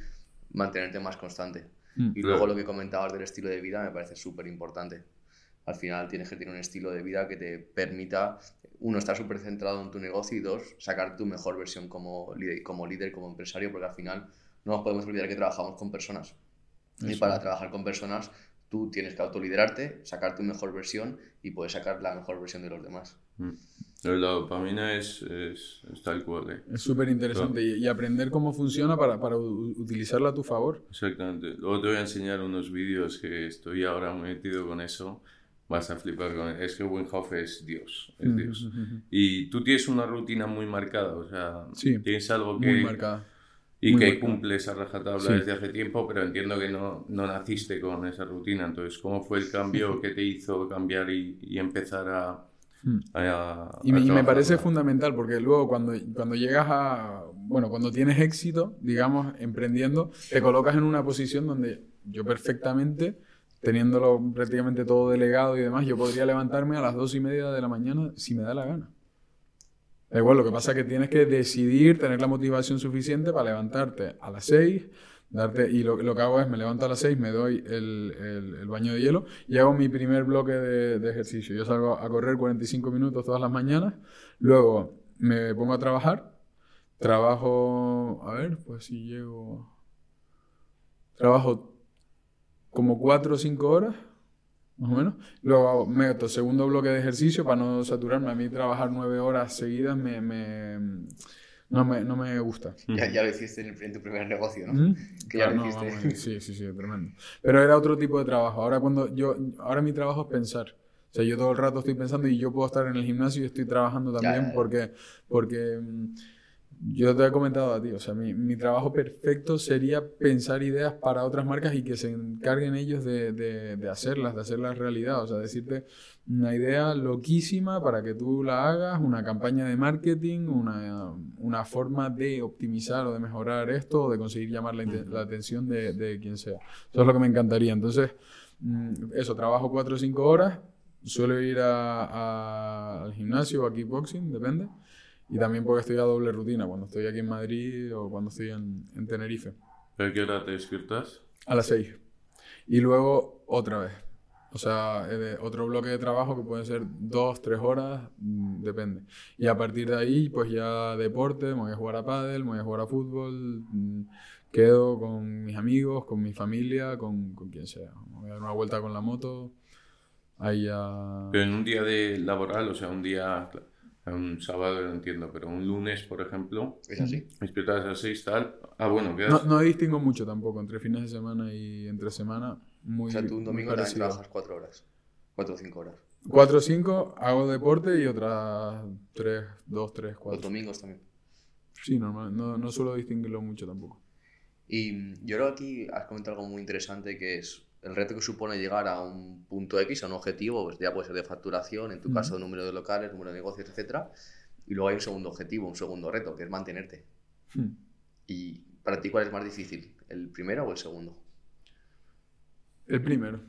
S2: mantenerte más constante. Mm. y luego lo que comentabas del estilo de vida me parece súper importante. Al final tienes que tener un estilo de vida que te permita, uno, estar súper centrado en tu negocio y dos, sacar tu mejor versión como líder, como líder, como empresario, porque al final no nos podemos olvidar que trabajamos con personas. Y para trabajar con personas tú tienes que autoliderarte, sacar tu mejor versión y puedes sacar la mejor versión de los demás.
S3: Mm. La dopamina es, es, tal cual. ¿eh?
S1: Es súper interesante y, aprender cómo funciona para, para, utilizarla a tu favor.
S3: Exactamente. Luego te voy a enseñar unos vídeos que estoy ahora metido con eso. Vas a flipar con Es que Wim Hof es Dios. Es Dios. Y tú tienes una rutina muy marcada. O sea, tienes algo que...
S1: Muy marcada
S3: y que cumple esa rajatabla desde hace tiempo, pero entiendo que no, no, naciste con esa rutina. Entonces, ¿cómo fue el cambio que te hizo cambiar y, y empezar a...
S1: Hmm. y, me, y me, parece fundamental porque luego cuando, cuando llegas a... Bueno, cuando tienes éxito, digamos, emprendiendo, te colocas en una posición donde yo perfectamente, teniéndolo prácticamente todo delegado y demás, yo podría levantarme a las dos y media de la mañana si me da la gana. Igual, lo que pasa es que tienes que decidir, tener la motivación suficiente para levantarte a las 6, darte, y lo, lo, que hago es me levanto a las 6, me doy el, el, baño de hielo y hago mi primer bloque de, de, ejercicio. Yo salgo a correr 45 minutos todas las mañanas, luego me pongo a trabajar, trabajo, a ver, pues si llego, trabajo como 4 o 5 horas más o menos. Luego meto segundo bloque de ejercicio para no saturarme. A mí trabajar nueve horas seguidas me, me no, me, no me gusta.
S2: Ya, ya, lo hiciste en, tu primer negocio, ¿no? Que ya lo hiciste.
S1: sí, sí, sí, tremendo. Pero era otro tipo de trabajo. Ahora, cuando yo, ahora mi trabajo es pensar. O sea, yo todo el rato estoy pensando y yo puedo estar en el gimnasio y estoy trabajando también porque... porque mm, yo te he comentado a ti, o sea, mi, trabajo perfecto sería pensar ideas para otras marcas y que se encarguen ellos de, de, de, hacerlas, de hacerlas realidad, o sea, decirte una idea loquísima para que tú la hagas, una campaña de marketing, una, una forma de optimizar o de mejorar esto o de conseguir llamar la, atención de, de, quien sea. Eso es lo que me encantaría. Entonces, mm, eso, trabajo cuatro o cinco horas, suelo ir a, al gimnasio o a kickboxing, depende. Y también porque estoy a doble rutina, cuando estoy aquí en Madrid o cuando estoy en, en Tenerife.
S3: ¿A qué hora te despiertas?
S1: A las 6. Y luego otra vez. O sea, otro bloque de trabajo que puede ser dos, tres horas, mm, depende. Y a partir de ahí, pues ya deporte, me voy a jugar a pádel, me voy a jugar a fútbol, mm, quedo con mis amigos, con mi familia, con, con quien sea. Me voy a dar una vuelta con la moto. Ahí ya...
S3: Pero en un día de laboral, o sea, un día un sábado lo entiendo, pero un lunes, por ejemplo.
S2: Es así.
S3: Despiertas a las 6, tal. Ah, bueno,
S1: no, no distingo mucho tampoco entre fines de semana y entre semana. muy
S2: O sea, tú un domingo también trabajas cuatro horas. Cuatro o cinco horas.
S1: 4 o 5, hago deporte y otras 3, 2, 3,
S2: Los
S1: 4.
S2: domingos también.
S1: Sí, normal. No, no suelo distinguirlo mucho tampoco.
S2: Y mm, yo creo que aquí has comentado algo muy interesante que es el reto que supone llegar a un punto X, a un objetivo, pues ya puede ser de facturación, en tu
S1: Ujú.
S2: caso número de locales, número de negocios, etcétera. Y luego hay un segundo objetivo, un segundo reto, que es mantenerte.
S1: Hmm.
S2: ¿Y para ti cuál es más difícil? ¿El primero o el segundo?
S1: El primero.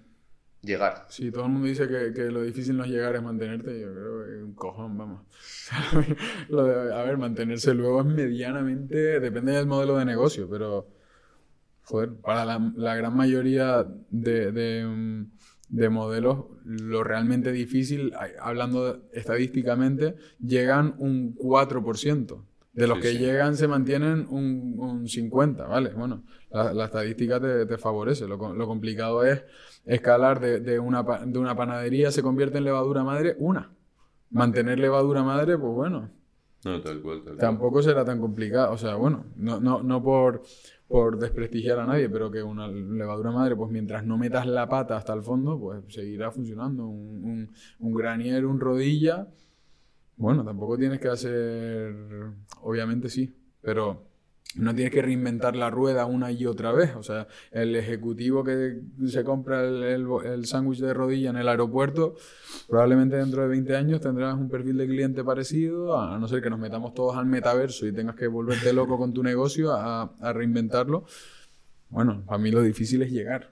S2: Llegar.
S1: Sí, todo el mundo dice que, que lo difícil no es llegar, es mantenerte. Yo creo que un cojón, vamos. Lo de- a ver, mantenerse luego es medianamente, depende del modelo de negocio, pero, joder, para la, la gran mayoría de, de, mm, de modelos, lo realmente difícil, hablando estadísticamente, llegan un 4%. De los
S3: Sí,
S1: que
S3: sí.
S1: llegan se mantienen un, un 50%, ¿vale? Bueno, la, la estadística te, te favorece. Lo, co- lo complicado es escalar de, de una, de una panadería se convierte en levadura madre, una. Mantener levadura madre, pues bueno,
S3: No, tal cual, tal cual.
S1: tampoco será tan complicado. O sea, bueno, no, no, no por, por desprestigiar a nadie, pero que una levadura madre, pues mientras no metas la pata hasta el fondo, pues seguirá funcionando. Un, un, un granier, un rodilla, bueno, tampoco tienes que hacer, obviamente sí, pero no tienes que reinventar la rueda una y otra vez. O sea, el ejecutivo que se compra el, el, el sándwich de rodilla en el aeropuerto, probablemente dentro de 20 años tendrás un perfil de cliente parecido, a no ser que nos metamos todos al metaverso y tengas que volverte loco con tu negocio a, a reinventarlo. Bueno, para mí lo difícil es llegar,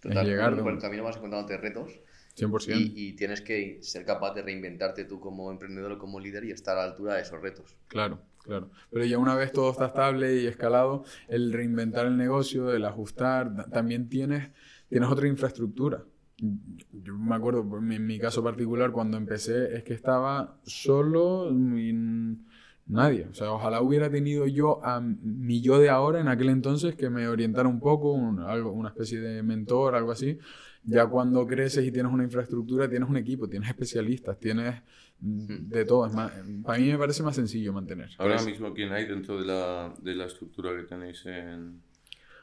S2: Total,
S1: llegar,
S2: por el camino vas encontrándote retos
S1: 100%.
S2: y, y tienes que ser capaz de reinventarte tú como emprendedor o como líder y estar a la altura de esos retos.
S1: Claro, claro. Pero ya una vez todo está estable y escalado, el reinventar el negocio, el ajustar, ta- también tienes, tienes otra infraestructura. Yo me acuerdo, en mi caso particular, cuando empecé, es que estaba solo y nadie. O sea, ojalá hubiera tenido yo a mi yo de ahora, en aquel entonces, que me orientara un poco, una especie de mentor, algo así. Ya cuando creces y tienes una infraestructura, tienes un equipo, tienes especialistas, tienes de todo. Es más, para mí me parece más sencillo mantener.
S3: Ahora mismo, ¿quién hay dentro de la, de la estructura que tenéis en,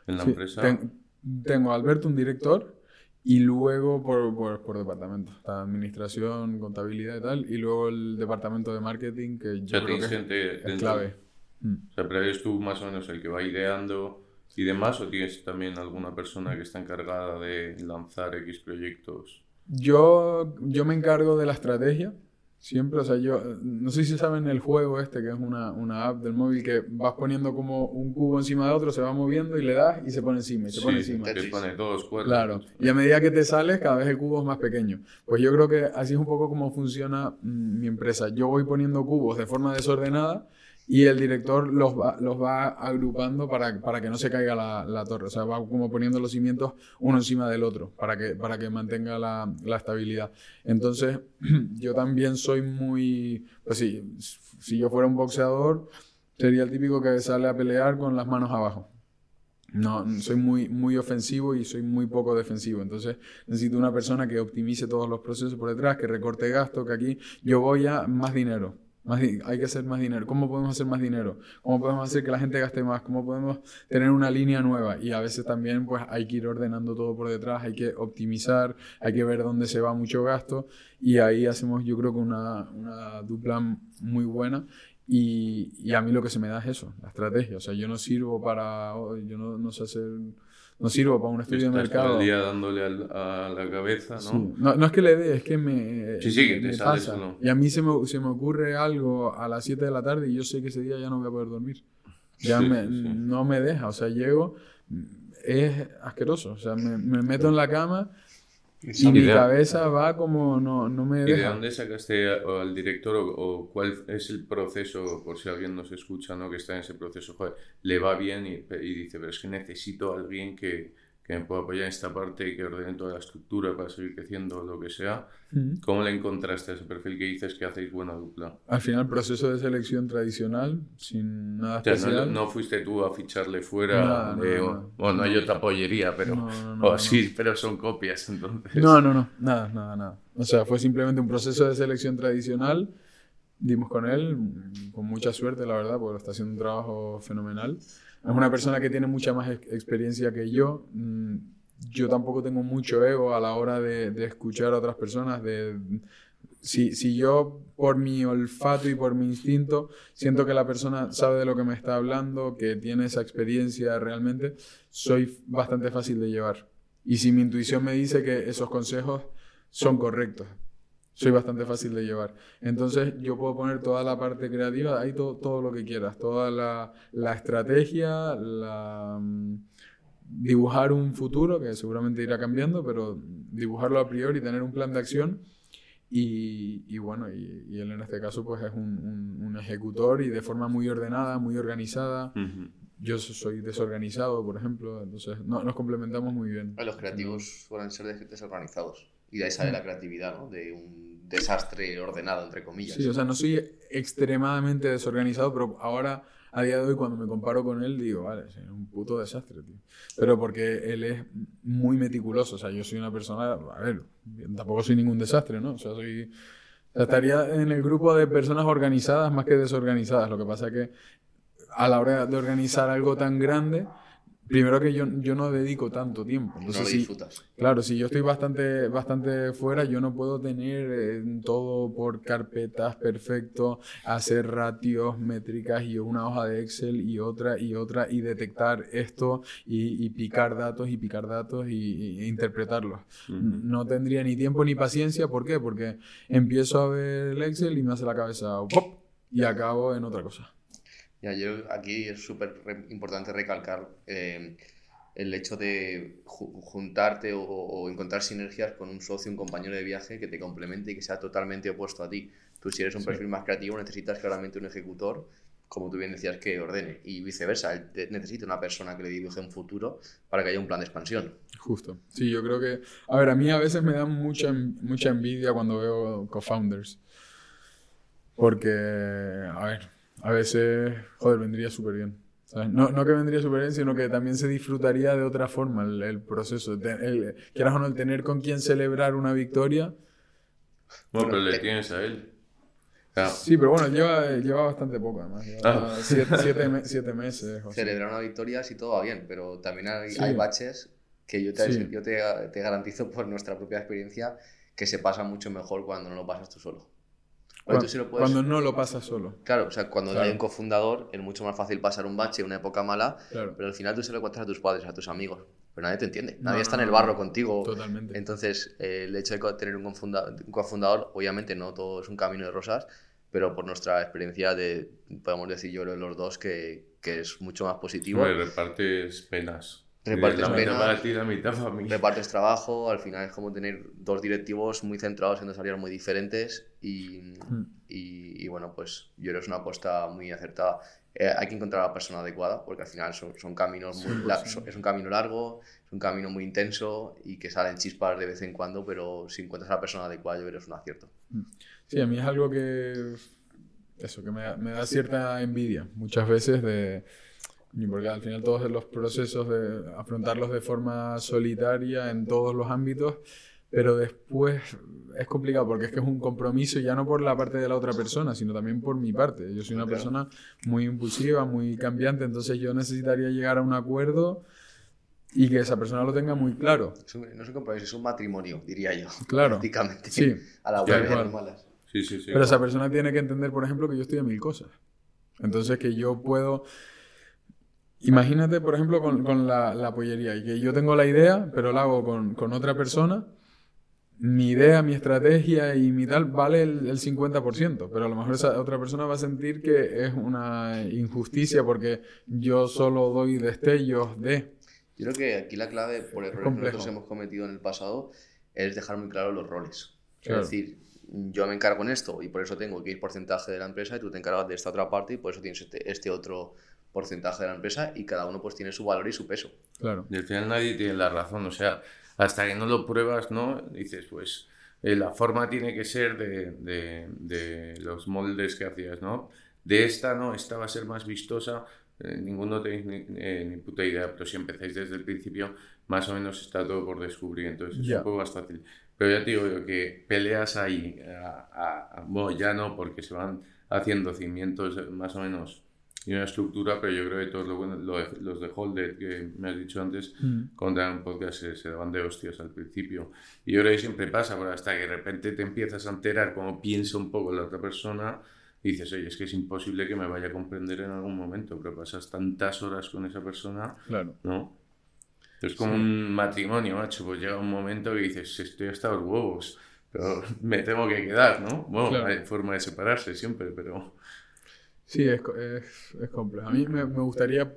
S3: en la
S1: Sí,
S3: empresa?
S1: ten- tengo a Alberto, un director, y luego por, por, por departamento. Está administración, contabilidad y tal, y luego el departamento de marketing, que yo
S3: sea,
S1: creo que es,
S3: gente
S1: es
S3: dentro-
S1: clave. Mm.
S3: O sea, pero eres tú más o menos el que va ideando y demás, o tienes también alguna persona que está encargada de lanzar X proyectos.
S1: Yo, yo me encargo de la estrategia, siempre, o sea, yo, no sé si saben el juego este, que es una, una app del móvil que vas poniendo como un cubo encima de otro, se va moviendo y le das y se pone encima, y se pone
S3: Sí,
S1: encima.
S3: pone todos cuernos.
S1: Claro, y a medida que te sales, cada vez el cubo es más pequeño. Pues yo creo que así es un poco como funciona mm, mi empresa. Yo voy poniendo cubos de forma desordenada y el director los va, los va agrupando para, para que no se caiga la, torre. O sea, va como poniendo los cimientos uno encima del otro para que, para que mantenga la, la estabilidad. Entonces, yo también soy muy... Pues sí, si yo fuera un boxeador, sería el típico que sale a pelear con las manos abajo. No, soy muy, muy ofensivo y soy muy poco defensivo. Entonces necesito una persona que optimice todos los procesos por detrás, que recorte gasto, que aquí yo voy a más dinero. Más hay que hacer más dinero. ¿Cómo podemos hacer más dinero? ¿Cómo podemos hacer que la gente gaste más? ¿Cómo podemos tener una línea nueva? Y a veces también pues hay que ir ordenando todo por detrás, hay que optimizar, hay que ver dónde se va mucho gasto y ahí hacemos yo creo que una, una dupla muy buena y, y a mí lo que se me da es eso, la estrategia. O sea, yo no sirvo para, yo no sé hacer, no sirvo para un estudio de
S3: Estás todo
S1: mercado.
S3: el día dándole al- a la cabeza, ¿no?
S1: Sí. No, no es que le dé, es que me,
S3: Sí, sí, que te sale
S1: pasa.
S3: solo.
S1: Y a mí se me, se me ocurre algo a las 7 de la tarde y yo sé que ese día ya no voy a poder dormir. Ya
S3: Sí,
S1: me- no me deja, o sea, llego, es asqueroso, o sea, me, me meto en la cama y mi
S3: idea-
S1: cabeza va como no, no me
S3: ¿Y de
S1: deja.
S3: dónde sacaste al director o, o cuál es el proceso, por si alguien nos escucha, ¿no? que está en ese proceso, joder, le va bien y, y dice, pero es que necesito a alguien que, que me pueda apoyar en esta parte y que ordene toda la estructura para seguir creciendo o lo que sea?
S1: Ujú.
S3: ¿Cómo le encontraste a ese perfil que dices que hacéis buena dupla?
S1: Al final, proceso de selección tradicional, sin nada
S3: O sea, no,
S1: especial.
S3: no fuiste tú a ficharle fuera
S1: Nada,
S3: de...
S1: no, no.
S3: bueno, no hay otra pollería, pero...
S1: No, no, no,
S3: o
S1: no.
S3: sí, pero son copias, entonces...
S1: No, no, no, nada, nada, nada. O sea, fue simplemente un proceso de selección tradicional. Dimos con él, mm, con mucha suerte, la verdad, porque está haciendo un trabajo fenomenal. Es una persona que tiene mucha más ex- experiencia que yo. Mm, yo tampoco tengo mucho ego a la hora de, de escuchar a otras personas, de si, si, yo por mi olfato y por mi instinto siento que la persona sabe de lo que me está hablando, que tiene esa experiencia realmente, soy bastante fácil de llevar. Y si mi intuición me dice que esos consejos son correctos, soy bastante fácil de llevar. Entonces yo puedo poner toda la parte creativa, ahí todo, todo lo que quieras, toda la, la estrategia, la, mm, dibujar un futuro que seguramente irá cambiando, pero dibujarlo a priori, tener un plan de acción. Y, y bueno, y, y, él en este caso pues es un, un, ejecutor y de forma muy ordenada, muy organizada. Yo soy desorganizado, por ejemplo, entonces no, nos complementamos muy bien.
S2: Los creativos suelen ser desorganizados. Y de ahí sale la creatividad, ¿no? De un desastre ordenado, entre comillas.
S1: Sí, o sea, no soy extremadamente desorganizado, pero ahora, a día de hoy, cuando me comparo con él, digo, vale, es un puto desastre, tío. Pero porque él es muy meticuloso, o sea, yo soy una persona, a ver, tampoco soy ningún desastre, ¿no? O sea, soy... O sea, estaría en el grupo de personas organizadas más que desorganizadas. Lo que pasa es que a la hora de organizar algo tan grande, Primero que yo, yo no dedico tanto tiempo. Entonces,
S2: no lo disfrutas.
S1: claro, si yo estoy bastante, bastante fuera, yo no puedo tener eh, todo por carpetas perfecto, hacer ratios, métricas y una hoja de Excel y otra y otra y detectar esto y, y picar datos y picar datos y, y interpretarlos. Uh -huh. No tendría ni tiempo ni paciencia. ¿Por qué? Porque empiezo a ver el Excel y me hace la cabeza ¡pop! y acabo en otra cosa.
S2: Ya, yo aquí es súper importante recalcar eh, el hecho de ju juntarte o, o, encontrar sinergias con un socio, un compañero de viaje que te complemente y que sea totalmente opuesto a ti. Tú si eres un sí. perfil más creativo necesitas claramente un ejecutor, como tú bien decías, que ordene. Y viceversa, él necesita una persona que le dibuje un futuro para que haya un plan de expansión.
S1: Justo. Sí, yo creo que... A ver, a mí a veces me da mucha, mucha envidia cuando veo co-founders. Porque, a ver, a veces, joder, vendría súper bien. No, no, que vendría súper bien, sino que también se disfrutaría de otra forma el, el proceso. El, el, quieras o no, el tener con quien celebrar una victoria.
S3: Bueno, pero le tienes a él.
S1: Sí, pero bueno, lleva, lleva bastante poco además. Lleva ah. siete, siete, me, siete, meses.
S2: Celebrar una victoria sí todo va bien, pero también hay, sí. hay baches que yo, te, sí. yo te, te garantizo por nuestra propia experiencia que se pasa mucho mejor cuando no lo pasas tú solo.
S1: Cuando, sí puedes... cuando, no lo pasas solo.
S2: Claro, o sea, cuando claro. hay un cofundador es mucho más fácil pasar un bache, una época mala, claro. pero al final tú se lo cuentas a tus padres, a tus amigos, pero nadie te entiende, nadie no, está en el barro contigo.
S1: Totalmente.
S2: Entonces, eh, el hecho de tener un, un cofundador, obviamente no todo es un camino de rosas, pero por nuestra experiencia, de, podemos decir yo los dos que, que es mucho más positivo.
S3: Bueno, repartes penas.
S2: Repartes
S3: penas, para ti, la mitad para mí.
S2: repartes trabajo, al final es como tener dos directivos muy centrados en dos áreas muy diferentes y, mm. y, y, bueno, pues yo creo que es una apuesta muy acertada. Eh, hay que encontrar a la persona adecuada porque al final son, son caminos muy, sí, sí. es un camino largo, es un camino muy intenso y que salen chispas de vez en cuando, pero si encuentras a la persona adecuada yo creo que es un acierto.
S1: Sí, a mí es algo que eso que me, me da cierta envidia muchas veces de porque al final todos los procesos de afrontarlos de forma solitaria en todos los ámbitos, pero después es complicado porque es que es un compromiso ya no por la parte de la otra persona, sino también por mi parte. Yo soy una persona muy impulsiva, muy cambiante, entonces yo necesitaría llegar a un acuerdo y que esa persona lo tenga muy claro.
S2: Es un, no es un compromiso, es un matrimonio, diría yo.
S1: Claro.
S2: Prácticamente.
S1: Sí.
S2: A la buena y a las malas.
S3: Sí, sí, sí.
S1: Pero esa persona tiene que entender, por ejemplo, que yo estoy a mil cosas. Entonces que yo puedo Imagínate, por ejemplo, con, con la, la, pollería, y que yo tengo la idea, pero la hago con, con, otra persona. Mi idea, mi estrategia y mi tal vale el, el, 50%, pero a lo mejor esa otra persona va a sentir que es una injusticia porque yo solo doy destellos de...
S2: Yo creo que aquí la clave, por errores que nosotros hemos cometido en el pasado, es dejar muy claro los roles. Claro. Es decir, yo me encargo en esto y por eso tengo que ir porcentaje de la empresa y tú te encargas de esta otra parte y por eso tienes este, este otro porcentaje de la empresa y cada uno pues tiene su valor y su peso.
S1: Claro.
S3: Y al final nadie tiene la razón, o sea, hasta que no lo pruebas, ¿no? Dices, pues eh, la forma tiene que ser de, de, de, los moldes que hacías, ¿no? De esta, ¿no? Esta va a ser más vistosa, eh, ninguno tenéis ni, eh, ni, puta idea, pero si empezáis desde el principio, más o menos está todo por descubrir, entonces yeah. es un poco más fácil. Pero ya te digo que peleas ahí, a, a, a, bueno, ya no, porque se van haciendo cimientos más o menos y una estructura, pero yo creo que todos los de Holder, que me has dicho antes, mm. contra un podcast se, se, daban de hostias al principio. Y yo creo que siempre pasa, pero hasta que de repente te empiezas a enterar cómo piensa un poco la otra persona, y dices, oye, es que es imposible que me vaya a comprender en algún momento, pero pasas tantas horas con esa persona,
S1: claro.
S3: ¿no? Es como un matrimonio, macho, pues llega un momento que dices, estoy hasta los huevos, pero me tengo que quedar, ¿no? Bueno, hay forma de separarse siempre, pero...
S1: Sí, es, es, es complejo. A mí me, me, gustaría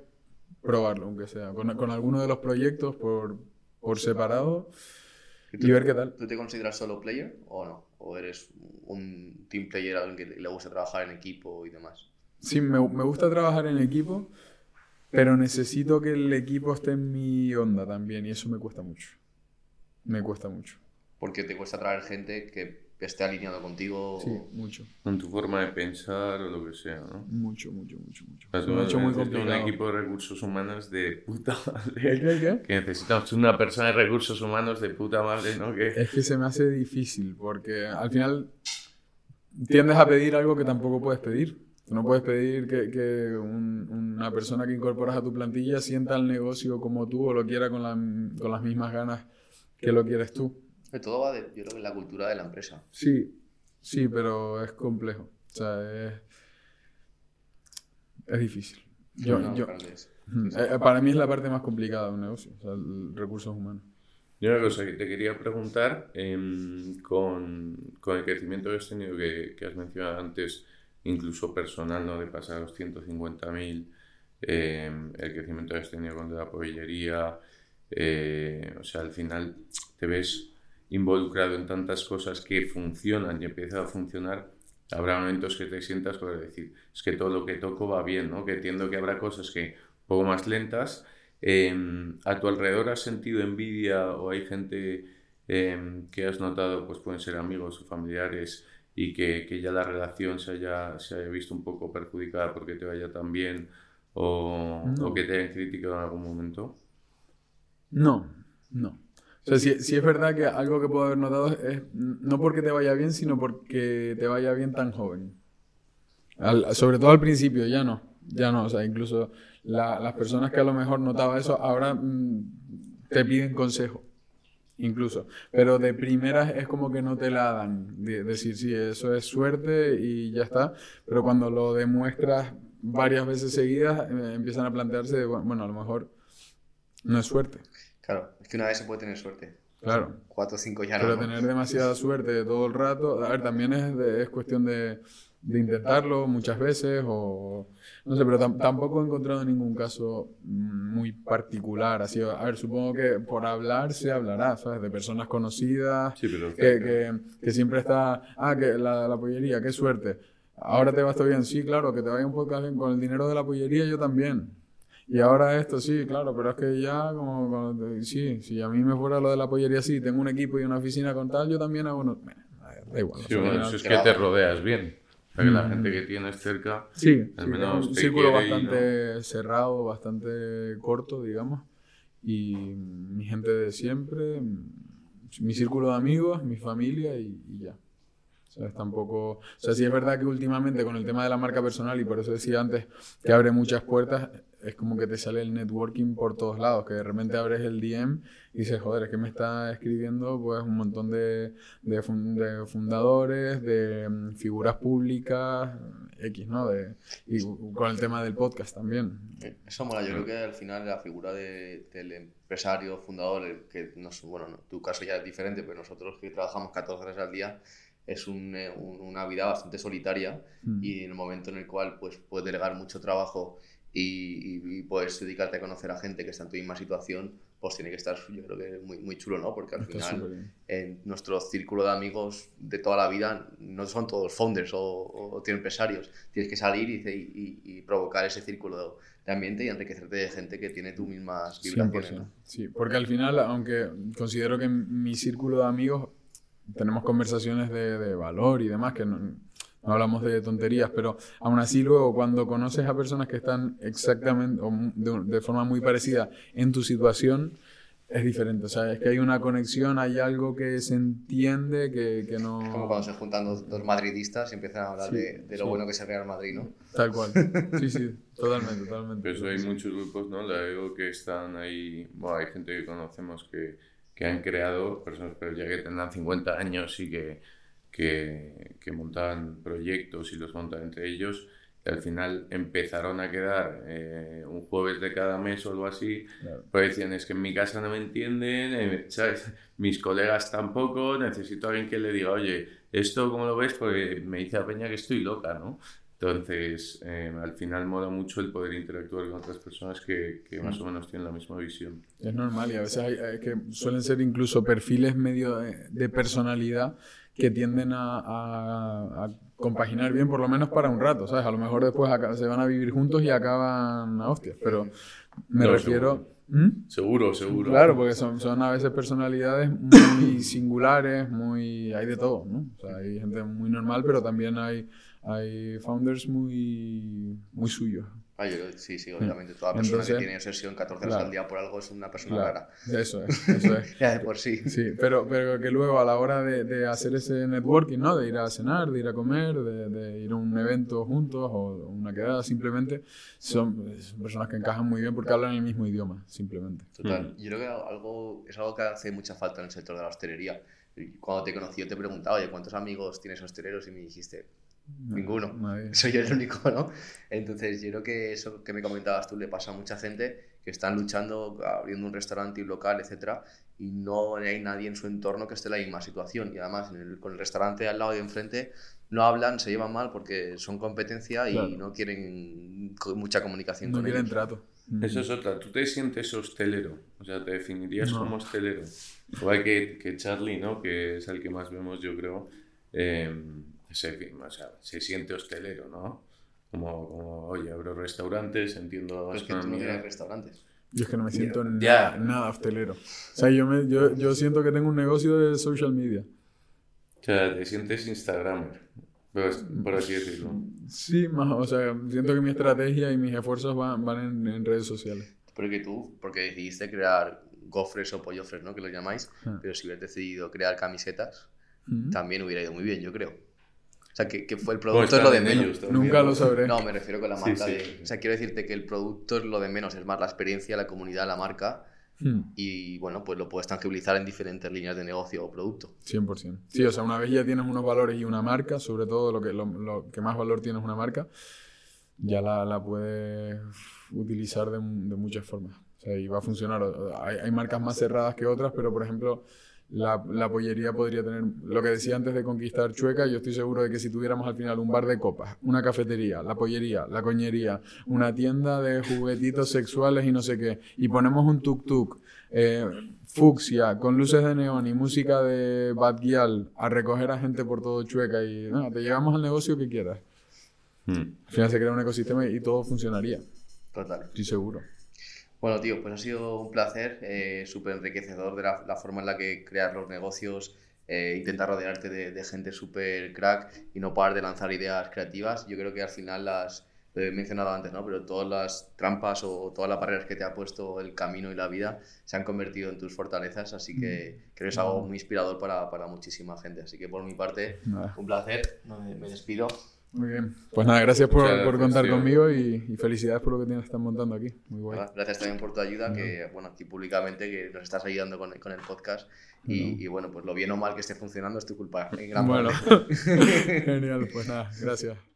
S1: probarlo, aunque sea, con, con alguno de los proyectos por, por separado y ver qué tal.
S2: ¿Tú te consideras solo player o no? ¿O eres un team player, alguien que le gusta trabajar en equipo y demás?
S1: Sí, me, me gusta trabajar en equipo, pero necesito que el equipo esté en mi onda también y eso me cuesta mucho. Me cuesta mucho.
S2: Porque te cuesta traer gente que esté alineado contigo.
S1: Sí, mucho.
S3: Con tu forma de pensar o lo que sea, ¿no?
S1: Mucho, mucho, mucho, mucho.
S3: Es mucho muy complicado. un equipo de recursos humanos de puta madre. ¿Qué, qué? Que necesitamos una persona de recursos humanos de puta madre, ¿no? Que...
S1: Es que se me hace difícil porque al final tiendes a pedir algo que tampoco puedes pedir. Tú no puedes pedir que, que una persona que incorporas a tu plantilla sienta el negocio como tú o lo quiera con, la, con las mismas ganas que lo quieres tú.
S2: Todo va de, yo creo que la cultura de la empresa.
S1: Sí, sí, pero es complejo. O sea, es, es difícil. Yo, yo, eh, para mí es la parte más complicada de un negocio, o sea, recursos humanos.
S3: Y una cosa que te quería preguntar, em, con, con, el crecimiento que has tenido, que, que, has mencionado antes, incluso personal, ¿no? de pasar a los 150.000, eh, el crecimiento que has tenido con la pollería, eh, o sea, al final te ves involucrado en tantas cosas que funcionan y empieza a funcionar, habrá momentos que te sientas con decir, es que todo lo que toco va bien, ¿no? Que entiendo que habrá cosas que un poco más lentas. Em, ¿A tu alrededor has sentido envidia o hay gente em, que has notado, pues pueden ser amigos o familiares, y que, que, ya la relación se haya, se haya visto un poco perjudicada porque te vaya tan bien o, o que te hayan criticado en algún momento?
S1: No, no. O sea, sí, es verdad que algo que puedo haber notado es no porque te vaya bien, sino porque te vaya bien tan joven. sobre todo al principio, ya no. Ya no, o sea, incluso las personas que a lo mejor notaba eso ahora mm, te piden consejo. Incluso. Pero de primeras es como que no te la dan. De, decir, sí, eso es suerte y ya está. Pero cuando lo demuestras varias veces seguidas, eh, empiezan a plantearse, bueno, a lo mejor no es suerte.
S2: Claro, que una vez se puede tener suerte.
S1: Claro.
S2: Cuatro o cinco ya
S1: no. Pero tener demasiada suerte todo el rato, a ver, también es, es cuestión de, de, intentarlo muchas veces o... No sé, pero tampoco he encontrado ningún caso muy particular. Así, a ver, supongo que por hablar se hablará, ¿sabes? De personas conocidas,
S3: sí, pero
S1: que, que, que, siempre está, ah, que la, la pollería, qué suerte. Ahora te va todo bien, sí, claro, que te vaya un poco bien con el dinero de la pollería, yo también. Y ahora esto, sí, claro, pero es que ya, como, sí, si a mí me fuera lo de la pollería, sí, tengo un equipo y una oficina con tal, yo también hago, no, da igual.
S3: Sí, bueno, eso es que te rodeas bien. O sea, que la mm. gente que tienes cerca,
S1: sí, al menos un círculo bastante cerrado, bastante corto, digamos. Y mi gente de siempre, mi círculo de amigos, mi familia y, y ya. ¿Sabes? Tampoco. O sea, sí es verdad que últimamente con el tema de la marca personal, y por eso decía antes que abre muchas puertas, es como que te sale el networking por todos lados, que de repente abres el DM y dices, joder, es que me está escribiendo pues un montón de, de, fundadores, de mm, figuras públicas, X, ¿no? De, y con el tema del podcast también.
S2: Eso mola, yo creo que al final la figura de, del empresario, fundador, que no, bueno, tu caso ya es diferente, pero nosotros que trabajamos 14 horas al día, es eh, una vida bastante solitaria mm. y en el momento en el cual pues, puedes delegar mucho trabajo y, puedes dedicarte a conocer a gente que está en tu misma situación, pues tiene que estar, yo creo que muy, muy chulo, ¿no? Porque al final, en nuestro círculo de amigos de toda la vida, no son todos founders o, tienen empresarios. Tienes que salir y, y, provocar ese círculo de ambiente y enriquecerte de gente que tiene tus mismas vibraciones. ¿no?
S1: Sí, porque al final, aunque considero que en mi círculo de amigos tenemos conversaciones de, de valor y demás, que no, no hablamos de tonterías, pero aún así luego cuando conoces a personas que están exactamente o de, forma muy parecida en tu situación, es diferente. O sea, es que hay una conexión, hay algo que se entiende que, que no...
S2: Como cuando se juntan dos, dos madridistas y empiezan a hablar
S1: Sí,
S2: de, de lo
S1: sí.
S2: bueno que es el Real Madrid, ¿no?
S1: Tal cual. Sí, sí, totalmente, totalmente.
S3: Pero eso hay muchos grupos, ¿no? La digo que están ahí, bueno, hay gente que conocemos que, que han creado, personas, pero ya que tendrán 50 años y que, que, que montan proyectos y los montan entre ellos, y al final empezaron a quedar eh, un jueves de cada mes o algo así,
S1: Claro.
S3: pues decían, es que en mi casa no me entienden, eh, ¿sabes? mis colegas tampoco, necesito a alguien que le diga, oye, ¿esto cómo lo ves? Porque me dice a Peña que estoy loca, ¿no? Entonces, eh, al final mola mucho el poder interactuar con otras personas que, que más o menos tienen la misma visión.
S1: Es normal y a veces hay, hay que suelen ser incluso perfiles medio de, de personalidad que tienden a, a- a compaginar bien, por lo menos para un rato, ¿sabes? A lo mejor después se van a vivir juntos y acaban a hostias, pero me
S3: No,
S1: refiero... ¿Mm?
S3: Seguro, seguro.
S1: Claro, porque son, son a veces personalidades muy singulares, muy... hay de todo, ¿no? O sea, hay gente muy normal, pero también hay, hay founders muy, muy suyos.
S2: Ah, yo sí, sí, obviamente. Toda persona
S1: Entonces,
S2: que tiene obsesión 14 horas
S1: claro.
S2: al día por algo es una persona
S1: Claro,
S2: rara.
S1: eso es, eso es.
S2: Ya de por sí.
S1: Sí, pero, pero que luego a la hora de, de hacer ese networking, ¿no? De ir a cenar, de ir a comer, de, de ir a un evento juntos o una quedada, simplemente son, son personas que encajan muy bien porque hablan el mismo idioma, simplemente.
S2: Total. Yo creo que algo, es algo que hace mucha falta en el sector de la hostelería. Cuando te conocí, yo te preguntaba, oye, ¿cuántos amigos tienes hosteleros? Y me dijiste, ninguno.
S1: Nadie.
S2: Soy yo el único, ¿no? Entonces, yo creo que eso que me comentabas tú le pasa a mucha gente que están luchando, abriendo un restaurante y un local, etcétera, y no hay nadie en su entorno que esté en la misma situación. Y además, en el- con el restaurante al lado y de enfrente, no hablan, se llevan mal porque son competencia y
S1: Claro.
S2: no quieren mucha comunicación
S1: No
S2: con
S1: quieren
S2: ellos.
S1: trato. Mm.
S3: Eso es otra. ¿Tú te sientes hostelero? O sea, ¿te definirías
S1: No.
S3: como hostelero? Igual que, que Charlie, ¿no? Que es el que más vemos, yo creo. eh, se, o sea, se siente hostelero, ¿no? Como, como oye, abro restaurantes, entiendo
S2: Pero es que tú no
S3: gastronomía.
S2: tienes restaurantes.
S1: Yo es que no me siento
S3: Ya.
S1: nada, nada hostelero. O sea, yo, me, yo, yo siento que tengo un negocio de social media.
S3: O sea, te sientes Instagramer, pues, por así decirlo.
S1: Sí, más, o sea, siento que mi estrategia y mis esfuerzos van, van en, en redes sociales.
S2: Pero que tú, porque decidiste crear gofres o pollofres, ¿no? Que los llamáis,
S1: Ah.
S2: pero si hubieras decidido crear camisetas,
S1: Mm.
S2: también hubiera ido muy bien, yo creo. O sea, que, que fue el producto es lo de menos.
S3: ellos
S1: Nunca lo sabré.
S2: No, me refiero con la marca
S3: sí.
S2: de... O sea, quiero decirte que el producto es lo de menos, es más la experiencia, la comunidad, la marca
S1: Mm.
S2: y, bueno, pues lo puedes tangibilizar en diferentes líneas de negocio o producto.
S1: 100%. Sí, o sea, una vez ya tienes unos valores y una marca, sobre todo lo que, lo, lo que más valor tiene es una marca, ya la, la puedes utilizar de, de muchas formas. O sea, y va a funcionar. Hay, hay marcas más cerradas que otras, pero por ejemplo, la, la pollería podría tener, lo que decía antes de conquistar Chueca, yo estoy seguro de que si tuviéramos al final un bar de copas, una cafetería, la pollería, la coñería, una tienda de juguetitos sexuales y no sé qué, y ponemos un tuk-tuk, eh, fucsia, con luces de neón y música de Bad Gyal, a recoger a gente por todo Chueca y no, te llevamos al negocio que quieras.
S3: Mm.
S1: Al final se crea un ecosistema y todo funcionaría,
S2: Total.
S1: estoy seguro.
S2: Bueno, tío, pues ha sido un placer, eh, súper enriquecedor de la, la forma en la que crear los negocios, eh, intentar rodearte de, de gente súper crack y no parar de lanzar ideas creativas. Yo creo que al final las, lo he mencionado antes, ¿no? Pero todas las trampas o todas las barreras que te ha puesto el camino y la vida se han convertido en tus fortalezas, así que creo que es algo muy inspirador para, para muchísima gente. Así que por mi parte, un placer, me despido.
S1: Muy bien. Pues nada, gracias por, contar conmigo y, y felicidades por lo que tienes, están montando aquí. Muy guay.
S2: Nada, Gracias también por tu ayuda, que bueno, aquí públicamente que nos estás ayudando con, con el podcast. Y, y, bueno, pues lo bien o mal que esté funcionando es tu culpa. en gran
S1: Bueno, genial. Pues nada, gracias.